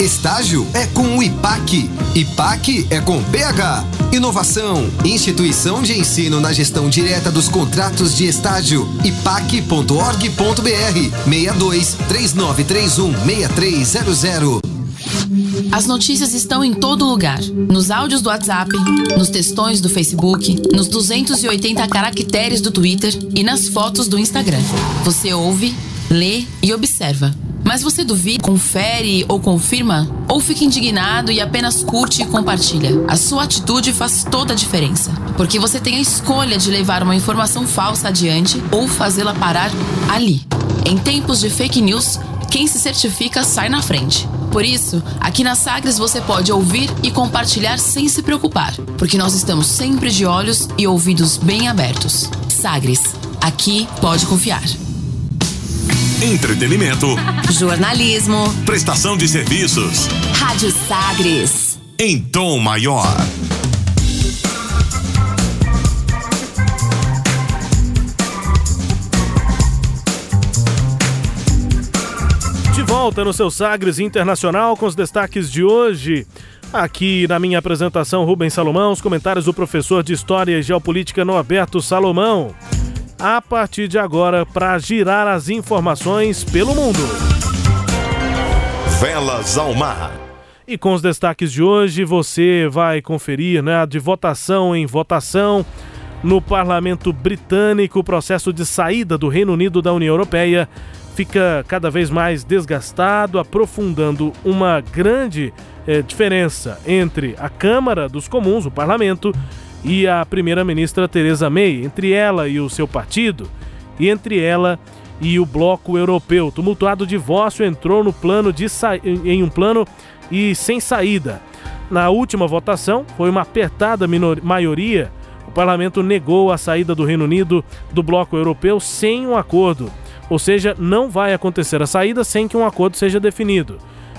Estágio é com o IPAC. IPAC é com PH. Inovação, instituição de ensino na gestão direta dos contratos de estágio. ipac.org.br 62 3931 6300. As notícias estão em todo lugar: nos áudios do WhatsApp, nos textões do Facebook, nos 280 caracteres do Twitter e nas fotos do Instagram. Você ouve, lê e observa. Mas você duvida, confere ou confirma? Ou fica indignado e apenas curte e compartilha? A sua atitude faz toda a diferença. Porque você tem a escolha de levar uma informação falsa adiante ou fazê-la parar ali. Em tempos de fake news, quem se certifica sai na frente. Por isso, aqui na Sagres você pode ouvir e compartilhar sem se preocupar, porque nós estamos sempre de olhos e ouvidos bem abertos. Sagres, aqui pode confiar. Entretenimento, Jornalismo. prestação de serviços Rádio Sagres. em tom maior. De volta no seu Sagres Internacional com os destaques de hoje. Aqui na minha apresentação, Rubens Salomão, os comentários do professor de História e Geopolítica Norberto Salomão. A partir de agora, para girar as informações pelo mundo. Velas ao mar. E com os destaques de hoje, você vai conferir, né, de votação em votação no parlamento britânico, o processo de saída do Reino Unido da União Europeia fica cada vez mais desgastado, aprofundando uma grande eh, diferença entre a Câmara dos Comuns, o parlamento, e a primeira-ministra Theresa May, entre ela e o seu partido, e entre ela e o bloco europeu. Tumultuado divórcio entrou no plano de sa... em um plano e sem saída. Na última votação, foi uma apertada minor... maioria. O parlamento negou a saída do Reino Unido do bloco europeu sem um acordo. Ou seja, não vai acontecer a saída sem que um acordo seja definido.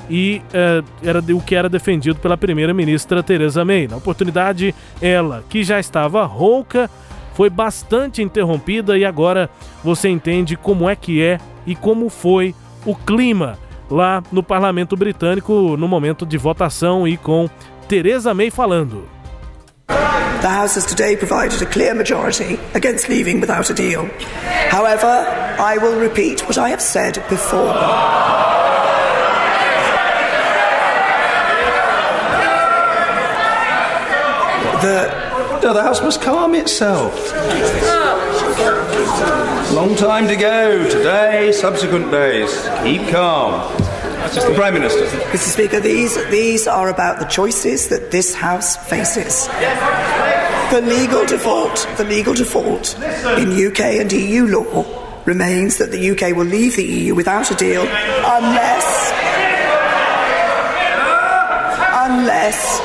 E eh, era o que era defendido pela primeira-ministra Theresa May. Na oportunidade, ela, que já estava rouca, foi bastante interrompida e agora você entende como é que é e como foi o clima lá no parlamento britânico no momento de votação e com Theresa May falando. The House has today provided a clear majority against leaving without a deal. However, I will repeat what I have said before. The, no, the House must calm itself. Long time to go. Today, subsequent days. Keep calm. The Prime Minister. Mr. Speaker, these, these are about the choices that this House faces. The legal default, the legal default in UK and EU law remains that the UK will leave the EU without a deal unless, unless,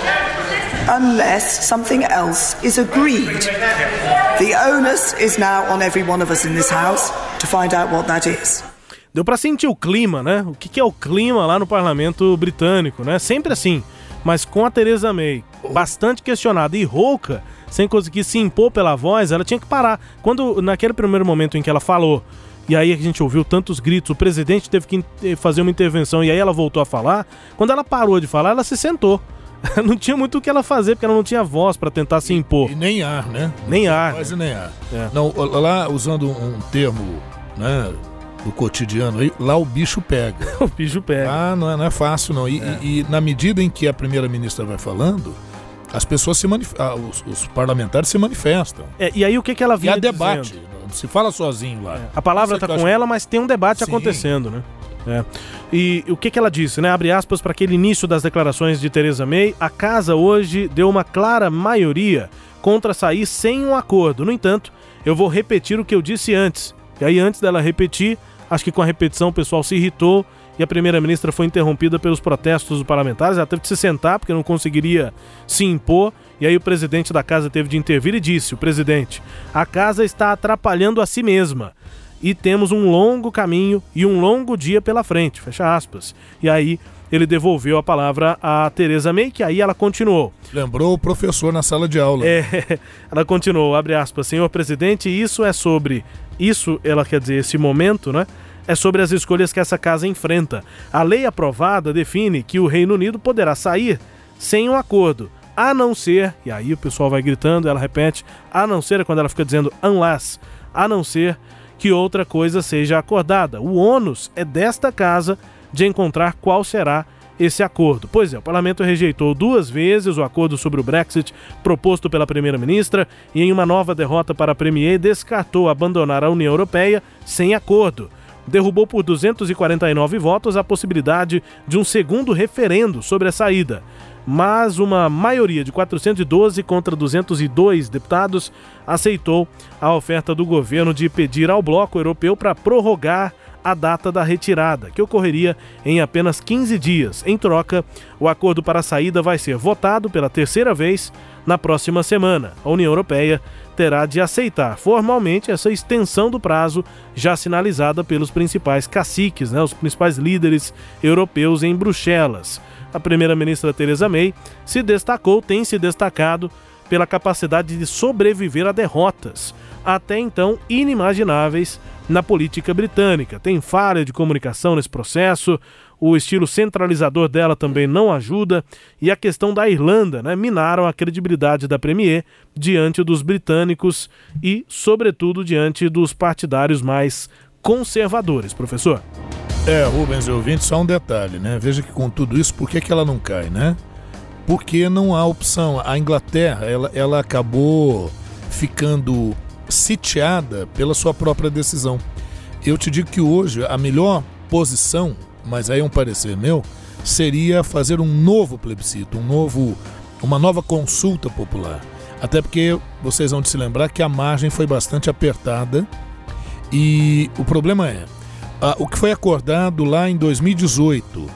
unless something else is agreed. The onus is now on every one of us in this House to find out what that is. Deu pra sentir o clima, né? O que, é o clima lá no parlamento britânico, né? Sempre assim. Mas com a Theresa May bastante questionada e rouca, sem conseguir se impor pela voz, ela tinha que parar. Quando, naquele primeiro momento em que ela falou, e aí a gente ouviu tantos gritos, o presidente teve que in- fazer uma intervenção e aí ela voltou a falar, quando ela parou de falar, ela se sentou. [laughs] não tinha muito o que ela fazer, porque ela não tinha voz pra tentar se impor. E nem ar, né? Nem ar. Quase nem ar. É. Não, lá usando um termo, né, do cotidiano, aí, lá o bicho pega. [laughs] o bicho pega. Ah, não é, não é fácil não. E, e- e na medida em que a primeira-ministra vai falando, as pessoas se manifestam, os, os parlamentares se manifestam. É, e aí o que, que ela E vinha há debate, dizendo? não se fala sozinho lá. A palavra tá eu com acho- ela, mas tem um debate Sim. acontecendo, né? É. E o que, que ela disse, né? Abre aspas para aquele início das declarações de Theresa May. A casa hoje deu uma clara maioria contra sair sem um acordo. No entanto, eu vou repetir o que eu disse antes. E aí, antes dela repetir, acho que com a repetição o pessoal se irritou e a primeira-ministra foi interrompida pelos protestos dos parlamentares. Ela teve que se sentar porque não conseguiria se impor. E aí o presidente da casa teve de intervir e disse: o presidente, a casa está atrapalhando a si mesma. E temos um longo caminho e um longo dia pela frente. Fecha aspas. E aí ele devolveu a palavra a Tereza May, que aí ela continuou. Lembrou o professor na sala de aula. É, [laughs] ela continuou, abre aspas, senhor presidente, isso é sobre, isso ela quer dizer, esse momento, né? É sobre as escolhas que essa casa enfrenta. A lei aprovada define que o Reino Unido poderá sair sem um acordo, a não ser, e aí o pessoal vai gritando, ela repete, a não ser quando ela fica dizendo unless, a não ser que outra coisa seja acordada. O ônus é desta casa de encontrar qual será esse acordo. Pois é, o parlamento rejeitou duas vezes o acordo sobre o Brexit proposto pela primeira-ministra e, em uma nova derrota para a Premier, descartou abandonar a União Europeia sem acordo. Derrubou por 249 votos a possibilidade de um segundo referendo sobre a saída. Mas uma maioria de 412 contra 202 deputados aceitou a oferta do governo de pedir ao bloco europeu para prorrogar a data da retirada, que ocorreria em apenas 15 dias. Em troca, o acordo para a saída vai ser votado pela terceira vez na próxima semana. A União Europeia terá de aceitar formalmente essa extensão do prazo já sinalizada pelos principais caciques, né, os principais líderes europeus em Bruxelas. A primeira-ministra Theresa May se destacou, tem se destacado pela capacidade de sobreviver a derrotas, até então inimagináveis na política britânica. Tem falha de comunicação nesse processo, o estilo centralizador dela também não ajuda, e a questão da Irlanda né, minaram a credibilidade da Premier diante dos britânicos e, sobretudo, diante dos partidários mais conservadores, professor. É, Rubens e ouvinte, só um detalhe, né? Veja que com tudo isso, por que, que ela não cai, né? Porque não há opção. A Inglaterra, ela, ela acabou ficando sitiada pela sua própria decisão. Eu te digo que hoje a melhor posição, mas aí é um parecer meu, seria fazer um novo plebiscito, um novo, uma nova consulta popular. Até porque vocês vão se lembrar que a margem foi bastante apertada e o problema é o que foi acordado lá em 2018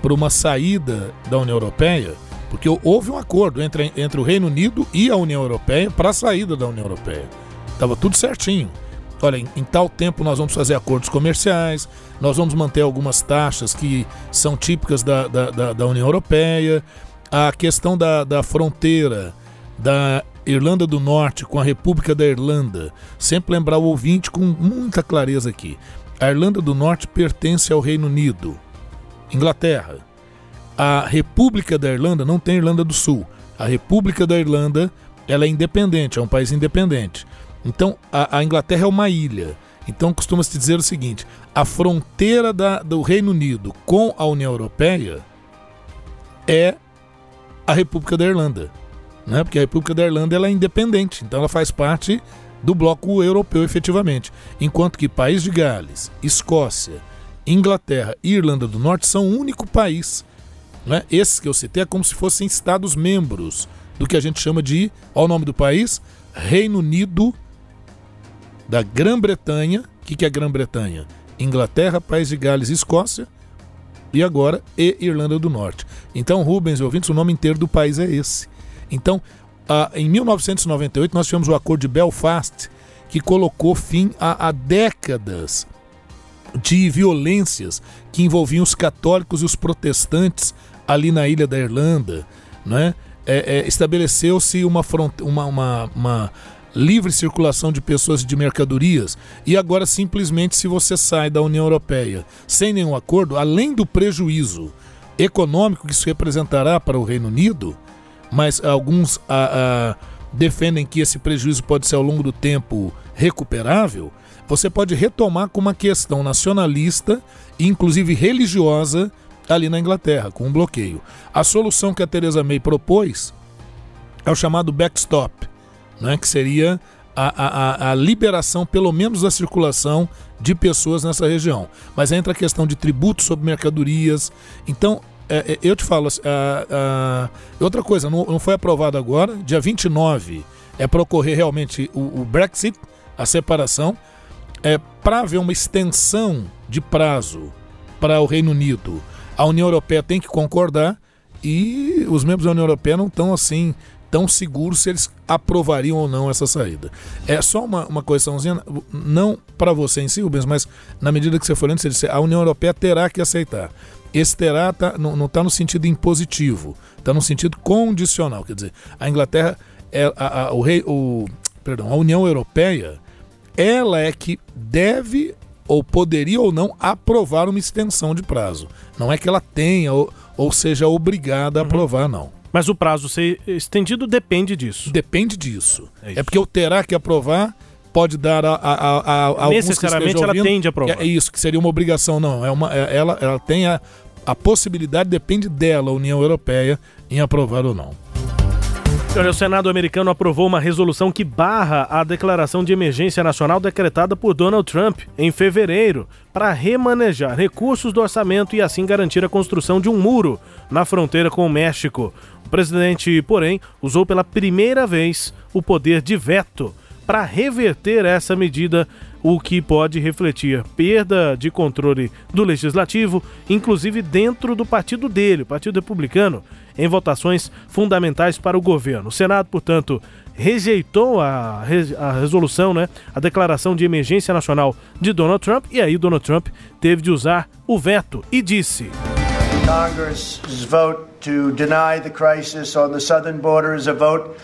por uma saída da União Europeia, porque houve um acordo entre, entre o Reino Unido e a União Europeia para a saída da União Europeia. Estava tudo certinho. Olha, em, em, tal tempo nós vamos fazer acordos comerciais, nós vamos manter algumas taxas que são típicas da, da, da, da União Europeia, a questão da, da fronteira da Irlanda do Norte com a República da Irlanda. Sempre lembrar o ouvinte com muita clareza aqui. A Irlanda do Norte pertence ao Reino Unido, Inglaterra. A República da Irlanda não tem Irlanda do Sul. A República da Irlanda ela é independente, é um país independente. Então, a, a Inglaterra é uma ilha. Então, costuma-se dizer o seguinte: a fronteira da, do Reino Unido com a União Europeia é a República da Irlanda. Né? Porque a República da Irlanda ela é independente, então ela faz parte do bloco europeu efetivamente. Enquanto que País de Gales, Escócia, Inglaterra e Irlanda do Norte são o único país. Né? Esses que eu citei é como se fossem Estados-membros do que a gente chama de, ao nome do país, Reino Unido da Grã-Bretanha. O que, que é Grã-Bretanha? Inglaterra, País de Gales e Escócia. E agora, e Irlanda do Norte. Então, Rubens e ouvintes, o nome inteiro do país é esse. Então, em 1998, nós tivemos o Acordo de Belfast, que colocou fim a, a décadas de violências que envolviam os católicos e os protestantes ali na ilha da Irlanda. Né? É, é, Estabeleceu-se uma, uma, uma, uma livre circulação de pessoas e de mercadorias, e agora simplesmente se você sai da União Europeia sem nenhum acordo, além do prejuízo econômico que isso representará para o Reino Unido, mas alguns a, a, defendem que esse prejuízo pode ser ao longo do tempo recuperável, você pode retomar com uma questão nacionalista inclusive religiosa ali na Inglaterra, com um bloqueio. A solução que a Theresa May propôs é o chamado backstop, né, que seria a, a, a, liberação, pelo menos, da circulação de pessoas nessa região. Mas entra a questão de tributos sobre mercadorias. Então, é, é, eu te falo, outra coisa, não, não, foi aprovado agora, dia 29 é para ocorrer realmente o, o, Brexit, a separação, é para haver uma extensão de prazo para o Reino Unido. A União Europeia tem que concordar e os membros da União Europeia não estão assim tão seguros se eles aprovariam ou não essa saída. É só uma, uma questãozinha, não para você em si, Rubens, mas na medida que você for lendo, você disse, a União Europeia terá que aceitar. Esse terá tá, não está no sentido impositivo, está no sentido condicional. Quer dizer, a Inglaterra, é, a, a, o rei, o, perdão, a União Europeia, ela é que deve ou poderia ou não aprovar uma extensão de prazo. Não é que ela tenha ou, ou seja obrigada a aprovar, não. Mas o prazo ser estendido depende disso. Depende disso. É, é porque o terá que aprovar pode dar a, a, a, a necessariamente ela tende a aprovar. É, isso que seria uma obrigação não. É uma, é, ela, ela tem a, a possibilidade depende dela, União Europeia, em aprovar ou não. Olha, o Senado americano aprovou uma resolução que barra a declaração de emergência nacional decretada por Donald Trump em fevereiro para remanejar recursos do orçamento e assim garantir a construção de um muro na fronteira com o México. O presidente, porém, usou pela primeira vez o poder de veto para reverter essa medida, o que pode refletir perda de controle do legislativo, inclusive dentro do partido dele, o Partido Republicano, em votações fundamentais para o governo. O Senado, portanto, rejeitou a, a resolução, né, a declaração de emergência nacional de Donald Trump, e aí Donald Trump teve de usar o veto e disse. Congress's vote to deny the crisis on the southern border is a vote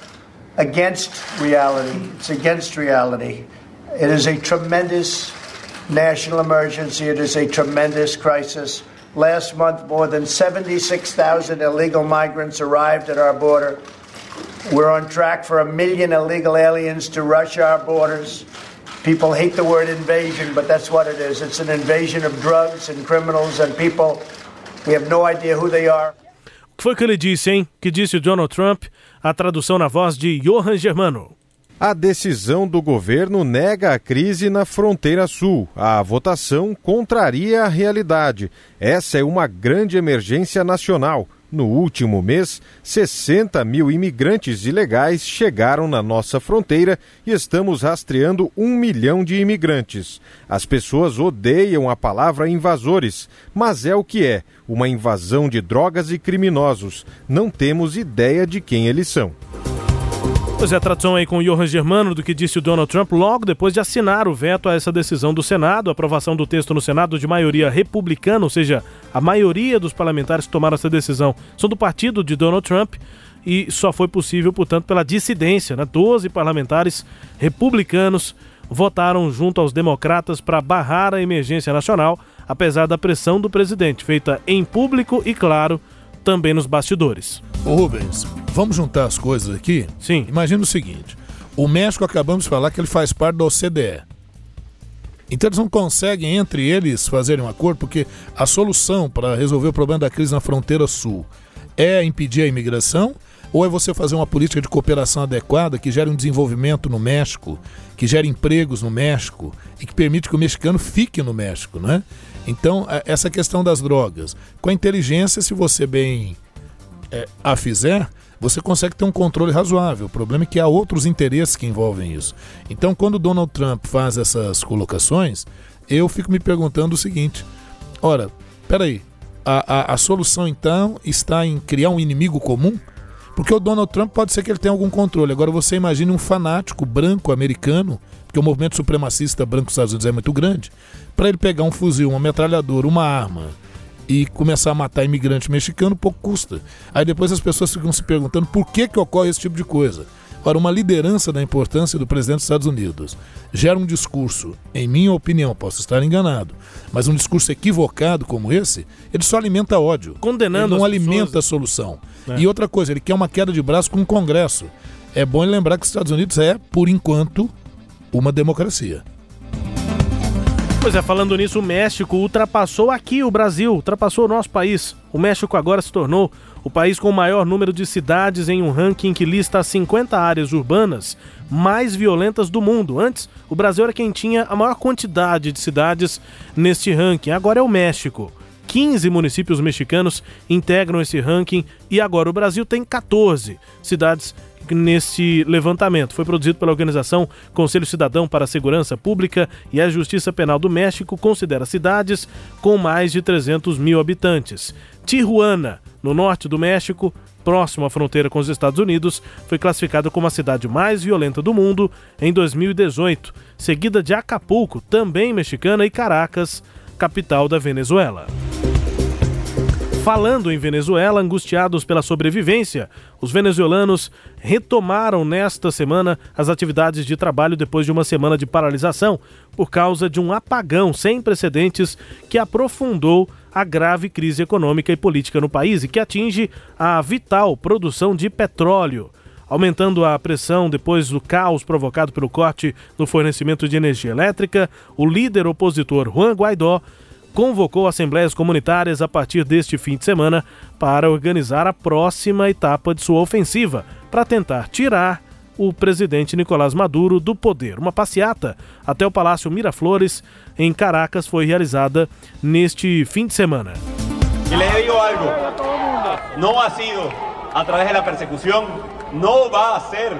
against reality. It's against reality. It is a tremendous national emergency. It is a tremendous crisis. Last month, more than 76,000 illegal migrants arrived at our border. We're on track for a million illegal aliens to rush our borders. People hate the word invasion, but that's what it is. It's an invasion of drugs and criminals and people. We have no idea who they are. O que foi que ele disse, hein? Que disse o Donald Trump? A tradução na voz de Johan Germano. A decisão do governo nega a crise na fronteira sul. A votação contraria a realidade. Essa é uma grande emergência nacional. No último mês, 60 mil imigrantes ilegais chegaram na nossa fronteira e estamos rastreando um milhão de imigrantes. As pessoas odeiam a palavra invasores, mas é o que é: uma invasão de drogas e criminosos. Não temos ideia de quem eles são. Pois é, tradução aí com o Johan Germano do que disse o Donald Trump logo depois de assinar o veto a essa decisão do Senado, a aprovação do texto no Senado de maioria republicana, ou seja, a maioria dos parlamentares que tomaram essa decisão são do partido de Donald Trump e só foi possível, portanto, pela dissidência. Né? 12 parlamentares republicanos votaram junto aos democratas para barrar a emergência nacional, apesar da pressão do presidente, feita em público e, claro, também nos bastidores. Ô Rubens, vamos juntar as coisas aqui? Sim. Imagina o seguinte: o México acabamos de falar que ele faz parte da OCDE. Então eles não conseguem entre eles fazerem um acordo, porque a solução para resolver o problema da crise na fronteira sul é impedir a imigração ou é você fazer uma política de cooperação adequada que gere um desenvolvimento no México, que gere empregos no México e que permite que o mexicano fique no México, né? Então, essa questão das drogas, com a inteligência, se você bem é, a fizer, você consegue ter um controle razoável. O problema é que há outros interesses que envolvem isso. Então, quando Donald Trump faz essas colocações, eu fico me perguntando o seguinte: ora, peraí, a, a, a solução então está em criar um inimigo comum? Porque o Donald Trump pode ser que ele tenha algum controle. Agora você imagine um fanático branco americano, porque o movimento supremacista branco dos Estados Unidos é muito grande, para ele pegar um fuzil, uma metralhadora, uma arma e começar a matar imigrante mexicano, pouco custa. Aí depois as pessoas ficam se perguntando por que, que ocorre esse tipo de coisa. Ora, uma liderança da importância do presidente dos Estados Unidos gera um discurso, em minha opinião, posso estar enganado, mas um discurso equivocado como esse, ele só alimenta ódio. Condenando ele não alimenta pessoas... a solução. É. E outra coisa, ele quer uma queda de braço com o Congresso. É bom lembrar que os Estados Unidos é, por enquanto, uma democracia. Pois é, falando nisso, o México ultrapassou aqui o Brasil, ultrapassou o nosso país. O México agora se tornou o país com o maior número de cidades em um ranking que lista as 50 áreas urbanas mais violentas do mundo. Antes, o Brasil era quem tinha a maior quantidade de cidades neste ranking. Agora é o México. 15 municípios mexicanos integram esse ranking e agora o Brasil tem 14 cidades nesse levantamento. Foi produzido pela organização Conselho Cidadão para a Segurança Pública e a Justiça Penal do México considera cidades com mais de 300 mil habitantes. Tijuana, no norte do México, próximo à fronteira com os Estados Unidos, foi classificada como a cidade mais violenta do mundo em 2018, seguida de Acapulco, também mexicana, e Caracas, capital da Venezuela. Falando em Venezuela, angustiados pela sobrevivência, os venezuelanos retomaram nesta semana as atividades de trabalho depois de uma semana de paralisação por causa de um apagão sem precedentes que aprofundou a grave crise econômica e política no país e que atinge a vital produção de petróleo. Aumentando a pressão depois do caos provocado pelo corte no fornecimento de energia elétrica, o líder opositor Juan Guaidó convocou assembleias comunitárias a partir deste fim de semana para organizar a próxima etapa de sua ofensiva para tentar tirar o presidente Nicolás Maduro do poder. Uma passeata até o Palácio Miraflores, em Caracas, foi realizada neste fim de semana. E le digo algo, não ha sido a través da persecução, não vai ser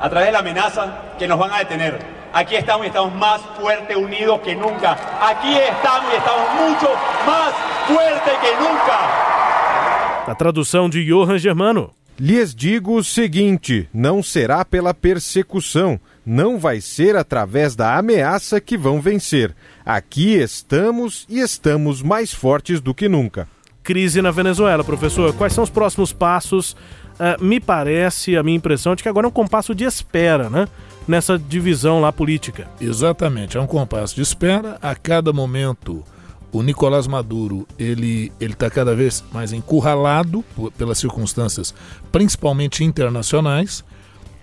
a través da ameaça que nos vão a detener. Aquí estamos y estamos más fuertes, unidos que nunca. Aquí estamos y estamos mucho más fuertes que nunca. A tradução de Johan Germano. Lhes digo o seguinte: não será pela persecução, não vai ser através da ameaça que vão vencer. Aqui estamos e estamos mais fortes do que nunca. Crise na Venezuela, professor. Quais são os próximos passos? Uh, me parece, a minha impressão, de que agora é um compasso de espera, né? nessa divisão lá política. Exatamente, é um compasso de espera. A cada momento, o Nicolás Maduro ele ele está cada vez mais encurralado pelas circunstâncias, principalmente internacionais.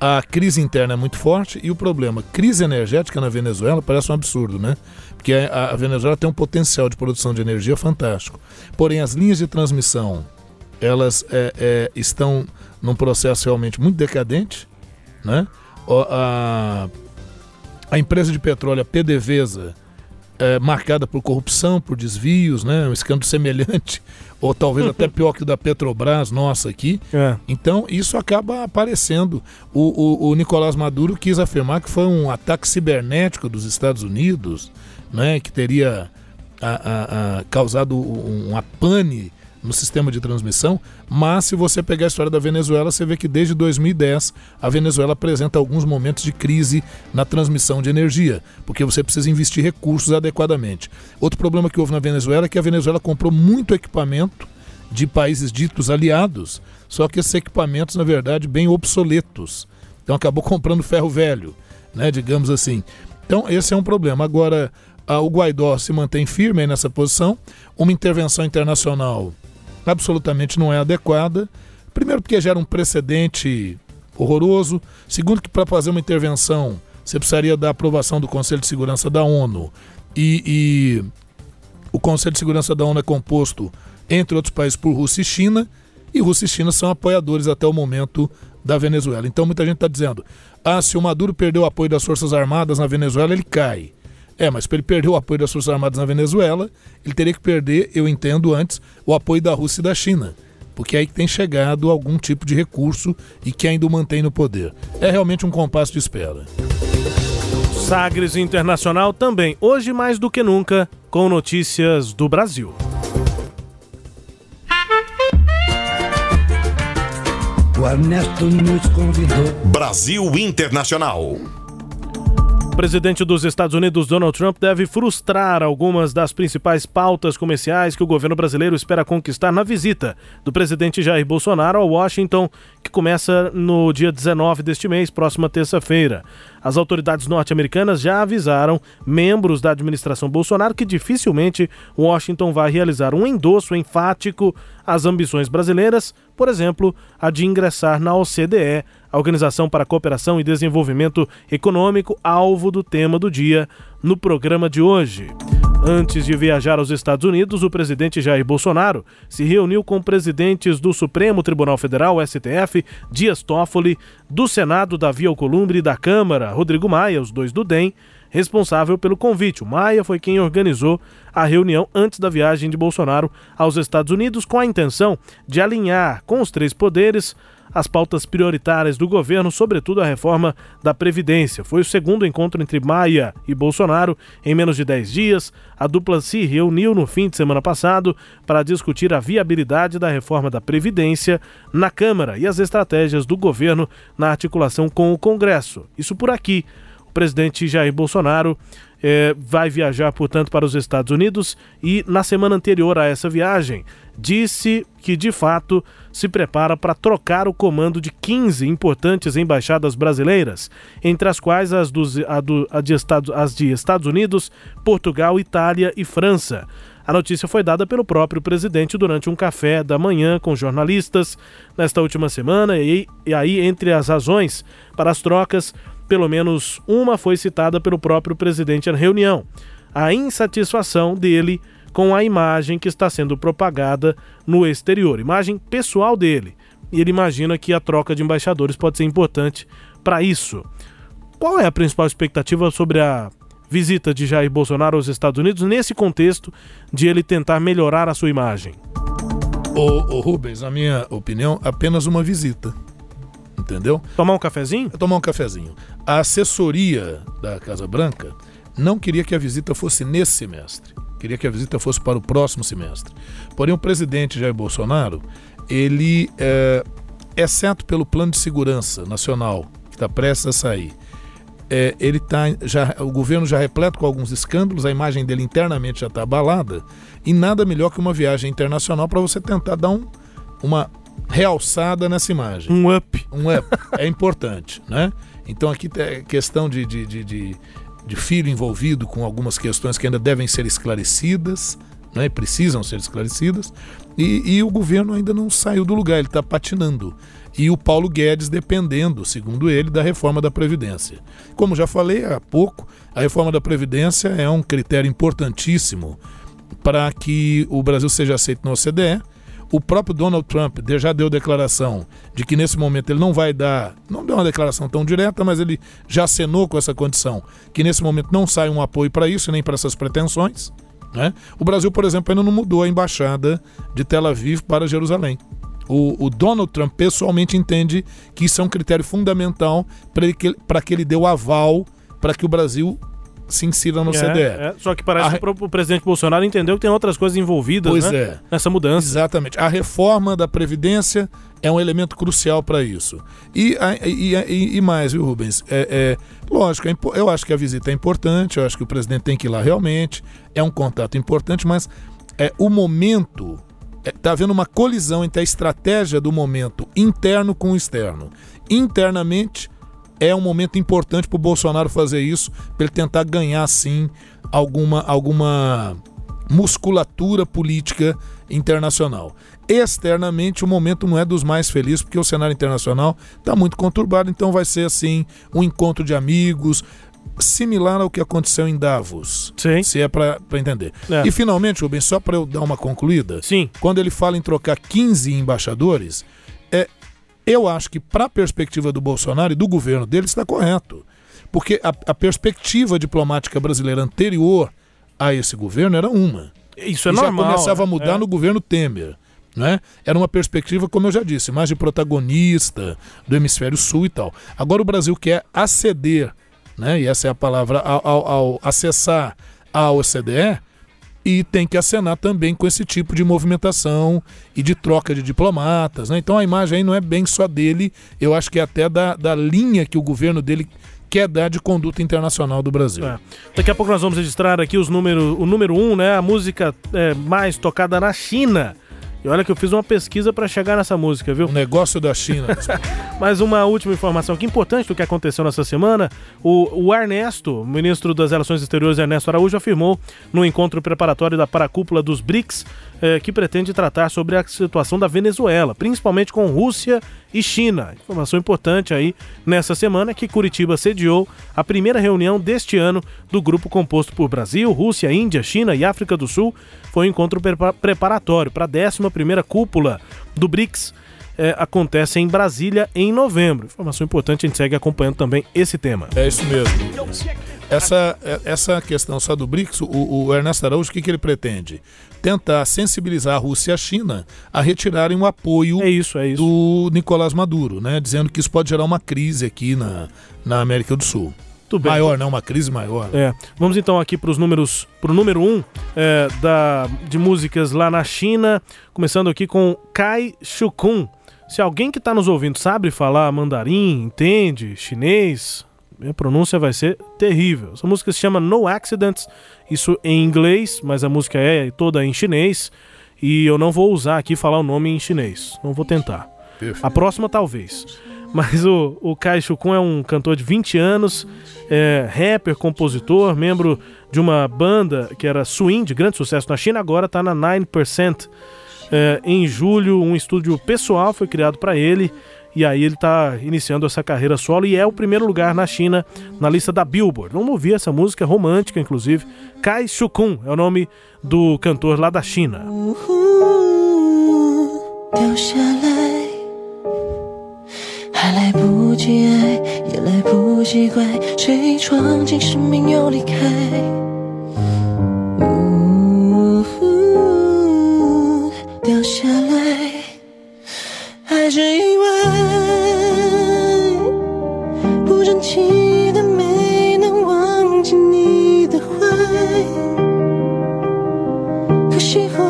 A crise interna é muito forte e o problema, crise energética na Venezuela parece um absurdo, né? Porque a, a Venezuela tem um potencial de produção de energia fantástico. Porém, as linhas de transmissão elas é, é, estão num processo realmente muito decadente, né? a, a empresa de petróleo, a PDVSA, é marcada por corrupção, por desvios, né? um escândalo [laughs] semelhante, ou talvez até pior que o da Petrobras, nossa aqui. É. Então, isso acaba aparecendo. O, o, o, Nicolás Maduro quis afirmar que foi um ataque cibernético dos Estados Unidos, né? que teria a, a, a, causado uma pane no sistema de transmissão, mas se você pegar a história da Venezuela, você vê que desde 2010 a Venezuela apresenta alguns momentos de crise na transmissão de energia, porque você precisa investir recursos adequadamente. Outro problema que houve na Venezuela é que a Venezuela comprou muito equipamento de países ditos aliados, só que esses equipamentos, na verdade, bem obsoletos. Então acabou [laughs] comprando ferro velho, né, digamos assim. Então esse é um problema. Agora, o Guaidó se mantém firme nessa posição. Uma intervenção internacional absolutamente não é adequada. Primeiro, porque gera um precedente horroroso. Segundo, que para fazer uma intervenção você precisaria da aprovação do Conselho de Segurança da ONU. E, e, o Conselho de Segurança da ONU é composto, entre outros países, por Rússia e China. E Rússia e China são apoiadores até o momento da Venezuela. Então muita gente está dizendo: ah, se o Maduro perdeu o apoio das Forças Armadas na Venezuela, ele cai. É, mas para ele perder o apoio das Forças Armadas na Venezuela, ele teria que perder, eu entendo antes, o apoio da Rússia e da China. Porque é aí que tem chegado algum tipo de recurso e que ainda o mantém no poder. É realmente um compasso de espera. Sagres Internacional também, hoje mais do que nunca, com notícias do Brasil. O Ernesto nos convidou. Brasil Internacional. O presidente dos Estados Unidos, Donald Trump, deve frustrar algumas das principais pautas comerciais que o governo brasileiro espera conquistar na visita do presidente Jair Bolsonaro a Washington, que começa no dia 19 deste mês, próxima terça-feira. As autoridades norte-americanas já avisaram membros da administração Bolsonaro que dificilmente Washington vai realizar um endosso enfático às ambições brasileiras, por exemplo, a de ingressar na OCDE, a Organização para a Cooperação e Desenvolvimento Econômico, alvo do tema do dia no programa de hoje. Antes de viajar aos Estados Unidos, o presidente Jair Bolsonaro se reuniu com presidentes do Supremo Tribunal Federal, STF, Dias Toffoli, do Senado, Davi Alcolumbre e da Câmara, Rodrigo Maia, os dois do DEM, responsável pelo convite. O Maia foi quem organizou a reunião antes da viagem de Bolsonaro aos Estados Unidos com a intenção de alinhar com os três poderes as pautas prioritárias do governo, sobretudo a reforma da Previdência. Foi o segundo encontro entre Maia e Bolsonaro em menos de 10 dias. A dupla se reuniu no fim de semana passado para discutir a viabilidade da reforma da Previdência na Câmara e as estratégias do governo na articulação com o Congresso. Isso por aqui. O presidente Jair Bolsonaro eh, vai viajar, portanto, para os Estados Unidos e, na semana anterior a essa viagem, disse que de fato se prepara para trocar o comando de 15 importantes embaixadas brasileiras, entre as quais as, dos, a do, a de Estados, as de Estados Unidos, Portugal, Itália e França. A notícia foi dada pelo próprio presidente durante um café da manhã com jornalistas nesta última semana, e, e aí, entre as razões para as trocas, pelo menos uma foi citada pelo próprio presidente na reunião: a insatisfação dele com a imagem que está sendo propagada no exterior, imagem pessoal dele. E ele imagina que a troca de embaixadores pode ser importante para isso. Qual é a principal expectativa sobre a visita de Jair Bolsonaro aos Estados Unidos nesse contexto de ele tentar melhorar a sua imagem? Ô Rubens, na minha opinião, apenas uma visita. Entendeu? Tomar um cafezinho? Tomar um cafezinho. A assessoria da Casa Branca não queria que a visita fosse nesse semestre queria que a visita fosse para o próximo semestre. Porém, o presidente Jair Bolsonaro, ele, é, exceto pelo plano de segurança nacional que está prestes a sair, é, ele tá já o governo já repleto com alguns escândalos, a imagem dele internamente já está abalada e nada melhor que uma viagem internacional para você tentar dar um, uma realçada nessa imagem. Um up. Um up. é importante, né? Então aqui é questão de, de, de, de de filho envolvido com algumas questões que ainda devem ser esclarecidas, né, precisam ser esclarecidas, e, e o governo ainda não saiu do lugar, ele está patinando. E o Paulo Guedes dependendo, segundo ele, da reforma da Previdência. Como já falei há pouco, a reforma da Previdência é um critério importantíssimo para que o Brasil seja aceito na OCDE o próprio Donald Trump já deu declaração de que nesse momento ele não vai dar, não deu uma declaração tão direta, mas ele já acenou com essa condição, que nesse momento não sai um apoio para isso, nem para essas pretensões. Né? O Brasil, por exemplo, ainda não mudou a embaixada de Tel Aviv para Jerusalém. O, o, Donald Trump pessoalmente entende que isso é um critério fundamental para que, que ele dê o aval para que o Brasil se insira no é, CDE. É. Só que parece a... que o presidente Bolsonaro entendeu que tem outras coisas envolvidas pois né? é. nessa mudança. Exatamente. A reforma da Previdência é um elemento crucial para isso. E, e, e, e, mais, viu, Rubens? É, é, lógico, é eu acho que a visita é importante, eu acho que o presidente tem que ir lá realmente, é um contato importante, mas é, o momento. Está é, havendo uma colisão entre a estratégia do momento interno com o externo. Internamente, é um momento importante para o Bolsonaro fazer isso, para ele tentar ganhar, sim, alguma, alguma musculatura política internacional. Externamente, o momento não é dos mais felizes, porque o cenário internacional está muito conturbado, então vai ser assim um encontro de amigos, similar ao que aconteceu em Davos. Sim. Se é para entender. É. E finalmente, Rubens, só para eu dar uma concluída, Sim. quando ele fala em trocar 15 embaixadores, é, eu acho que, para a perspectiva do Bolsonaro e do governo dele, está correto. Porque a, a, perspectiva diplomática brasileira anterior a esse governo era uma. Isso é e normal. já começava a mudar é. no governo Temer. Né? Era uma perspectiva, como eu já disse, mais de protagonista do hemisfério sul e tal. Agora o Brasil quer aceder, né? e essa é a palavra, ao, ao, ao acessar a OCDE, e tem que acenar também com esse tipo de movimentação e de troca de diplomatas. Né? Então a imagem aí não é bem só dele, eu acho que é até da, da linha que o governo dele quer dar de conduta internacional do Brasil. É. Daqui a pouco nós vamos registrar aqui os número, o número um, né? A música é, mais tocada na China. E olha que eu fiz uma pesquisa para chegar nessa música, viu? O negócio da China. [laughs] Mais uma última informação que importante do que aconteceu nessa semana. O, o Ernesto, ministro das Relações Exteriores Ernesto Araújo, afirmou no encontro preparatório da paracúpula dos BRICS eh, que pretende tratar sobre a situação da Venezuela, principalmente com Rússia e China. Informação importante aí nessa semana que Curitiba sediou a primeira reunião deste ano do grupo composto por Brasil, Rússia, Índia, China e África do Sul. Foi um encontro preparatório para a 11 cúpula do BRICS. É, acontece em Brasília em novembro. Informação importante, a gente segue acompanhando também esse tema. É isso mesmo. Essa, é- essa questão só do BRICS, o, o Ernesto Araújo, o que, que ele pretende? Tentar sensibilizar a Rússia e a China a retirarem o apoio é isso, é isso. do Nicolás Maduro, né? Dizendo que isso pode gerar uma crise aqui na, na América do Sul. Bem. Maior, não, uma crise maior. É, vamos então aqui para os números, para o número 1 um, é, da, de músicas lá na China, começando aqui com Kai Shukun. Se alguém que está nos ouvindo sabe falar mandarim, entende chinês, minha pronúncia vai ser terrível. Essa música se chama No Accidents, isso em inglês, mas a música é toda em chinês e eu não vou usar aqui falar o nome em chinês, não vou tentar. Perfeito. A próxima talvez. Mas o, o Kai Shukun é um cantor de 20 anos, é, rapper, compositor, membro de uma banda que era swing, de grande sucesso na China, agora está na 9%. É, em julho, um estúdio pessoal foi criado para ele e aí ele está iniciando essa carreira solo e é o primeiro lugar na China na lista da Billboard. Vamos ouvir essa música romântica, inclusive. Kai Shukun é o nome do cantor lá da China. 掉下还是意外，不争气的没能忘记你的坏。可惜后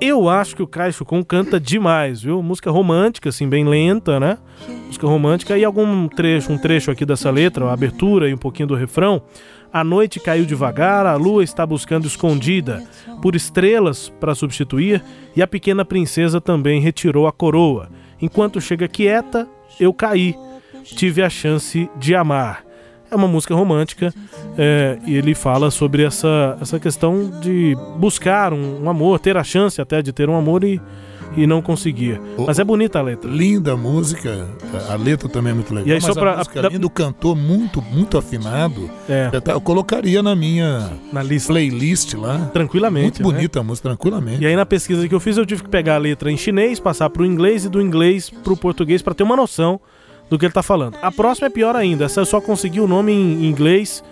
eu acho que o Kai Shukun canta demais, viu? Música romântica, assim, bem lenta, né? Música romântica e algum trecho, um trecho aqui dessa letra, a abertura e um pouquinho do refrão. A noite caiu devagar, a lua está buscando escondida por estrelas para substituir e a pequena princesa também retirou a coroa. Enquanto chega quieta, eu caí, tive a chance de amar. É uma música romântica é, e ele fala sobre essa, essa questão de buscar um, um amor, ter a chance até de ter um amor e, e não conseguir. Mas é bonita a letra. Linda a música, a letra também é muito legal. E aí, só pra- a música da- linda, o cantor muito, muito afinado. É. Eu, colocaria na minha na lista. playlist lá. Tranquilamente. Muito né? bonita a música, tranquilamente. E aí na pesquisa que eu fiz eu tive que pegar a letra em chinês, passar pro inglês e do inglês pro português para ter uma noção do que ele tá falando. A próxima é pior ainda, essa eu só consegui o nome em inglês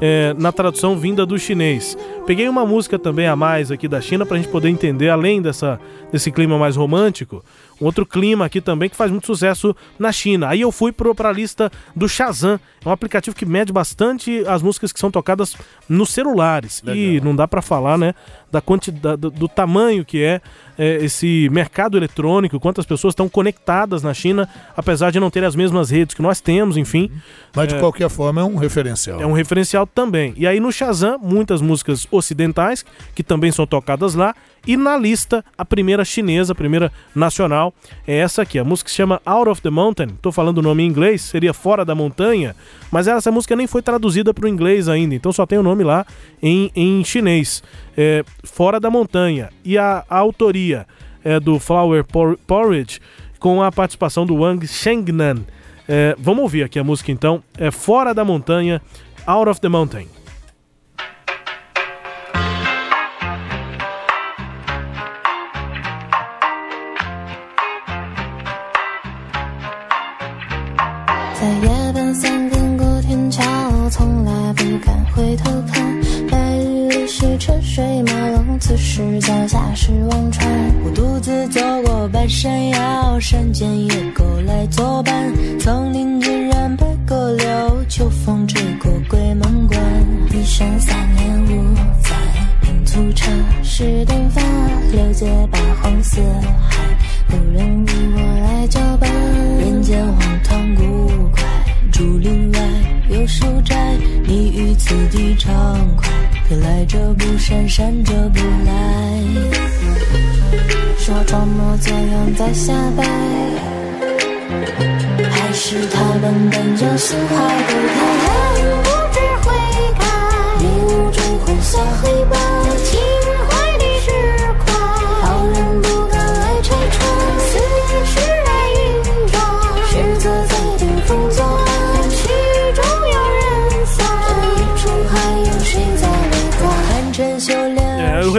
é, na tradução vinda do chinês. Peguei uma música também a mais aqui da China pra gente poder entender, além dessa, desse clima mais romântico, um outro clima aqui também que faz muito sucesso na China. Aí eu fui pro, pra lista do Shazam, é um aplicativo que mede bastante as músicas que são tocadas nos celulares. E não dá pra falar, né, da quantidade, do, do tamanho que é, é, esse mercado eletrônico, quantas pessoas estão conectadas na China, apesar de não ter as mesmas redes que nós temos, enfim. Mas de É, qualquer forma é um referencial. é um referencial também. E aí no Shazam, muitas músicas ocidentais, que também são tocadas lá. E na lista, a primeira chinesa, a primeira nacional, é essa aqui. A música se chama Out of the Mountain. Tô falando o nome em inglês, seria Fora da Montanha. Mas essa música nem foi traduzida para o inglês ainda, então só tem o nome lá em, em chinês. É, Fora da Montanha. E a, a autoria é do Flower Por- Porridge, com a participação do Wang Shengnan. É, vamos ouvir aqui a música então. É Fora da Montanha, Out of the Mountain. 在夜半三更过天桥，从来不敢回头看。 车水马龙，此时脚下是忘川。我独自走过半山腰，山间野狗来作伴。丛林之可来者不善，善者不来。说装模作样在瞎掰，还是他们本就心怀不开，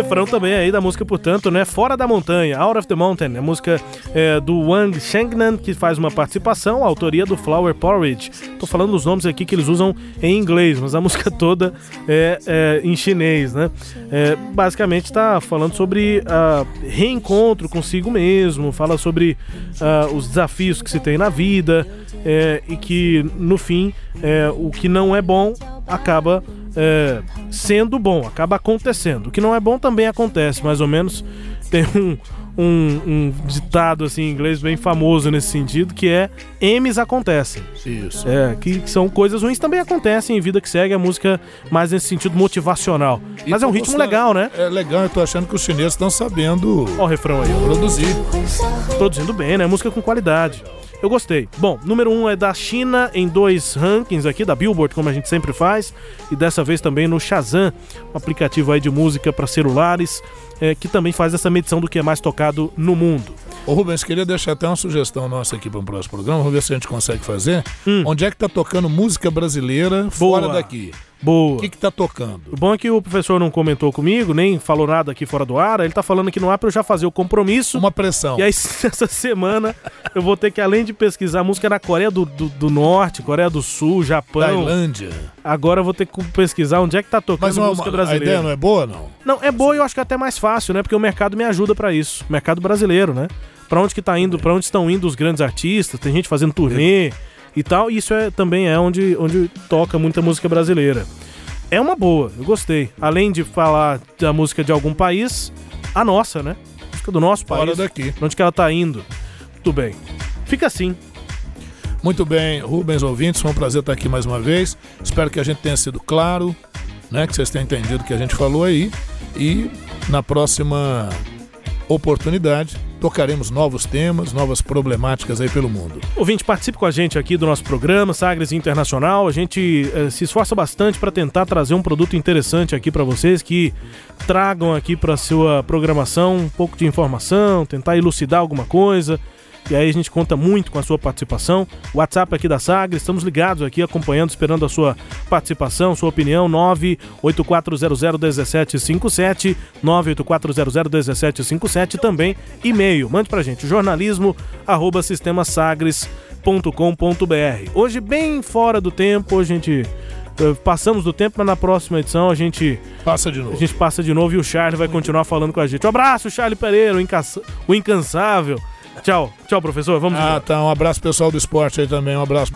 refrão também aí da música, portanto, né? Fora da Montanha, Out of the Mountain, a música é, do Wang Shengnan, que faz uma participação, autoria do Flower Porridge. Tô falando os nomes aqui que eles usam em inglês, mas a [laughs] música toda é, é em chinês, né? É, basicamente está falando sobre ah, reencontro consigo mesmo, fala sobre ah, os desafios que se tem na vida é, e que, no fim, é, o que não é bom acaba é, sendo bom, acaba acontecendo. O que não é bom também acontece, mais ou menos. Tem um, um, um ditado assim em inglês bem famoso nesse sentido, que é M's acontecem. Isso. É, que são coisas ruins também acontecem em vida que segue a música mais nesse sentido motivacional. E Mas é um ritmo legal, né? É legal, eu tô achando que os chineses estão sabendo Ó o refrão aí. produzir. Produzindo bem, né? Música com qualidade. Eu gostei. Bom, número 1 um é da China em dois rankings aqui da Billboard, como a gente sempre faz, e dessa vez também no Shazam, um aplicativo aí de música para celulares, é, que também faz essa medição do que é mais tocado no mundo. Ô Rubens, queria deixar até uma sugestão nossa aqui para um próximo programa, vamos ver se a gente consegue fazer. Hum. Onde é que tá tocando música brasileira fora Boa. daqui? Boa. O que que tá tocando? O bom é que o professor não comentou comigo, nem falou nada aqui fora do ar. Ele tá falando aqui no ar pra eu já fazer o compromisso. Uma pressão. E aí, [laughs] essa semana, eu vou ter que, além de pesquisar música na Coreia do, do, do Norte, Coreia do Sul, Japão. Tailândia. Agora eu vou ter que pesquisar onde é que tá tocando Mas uma- música a brasileira. ideia não é boa, não? Não, é boa e eu acho que é até mais fácil, né? Porque o mercado me ajuda pra isso. Mercado brasileiro, né? Pra onde que tá indo, para onde estão indo os grandes artistas, tem gente fazendo turnê e tal. E isso é, também é onde, onde toca muita música brasileira. É uma boa, eu gostei. Além de falar da música de algum país, a nossa, né? Música do nosso Fora país. daqui. Pra onde que ela tá indo. Tudo bem. Fica assim. Muito bem, Rubens ouvintes, foi um prazer estar aqui mais uma vez. Espero que a gente tenha sido claro, né? Que vocês tenham entendido o que a gente falou aí. E na próxima oportunidade tocaremos novos temas, novas problemáticas aí pelo mundo. Ouvinte, participe com a gente aqui do nosso programa Sagres Internacional. A gente eh, se esforça bastante para tentar trazer um produto interessante aqui para vocês que tragam aqui para sua programação um pouco de informação, tentar elucidar alguma coisa. E aí a gente conta muito com a sua participação. O WhatsApp aqui da Sagres, estamos ligados aqui, acompanhando, esperando a sua participação, sua opinião, 984001757, 984001757, também e-mail. Mande pra gente, jornalismo arroba sistemasagres.com.br. Hoje bem fora do tempo, hoje a gente eh, passamos do tempo, mas na próxima edição a gente passa de novo. A gente passa de novo e o Charlie vai continuar falando com a gente. Um abraço, Charlie Pereira, o incansável. Tchau, tchau, professor. Vamos Ah, tá. Um abraço pessoal do esporte aí também. Um abraço.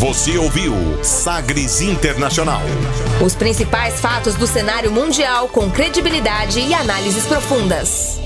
Você ouviu Sagres Internacional. Os principais fatos do cenário mundial com credibilidade e análises profundas.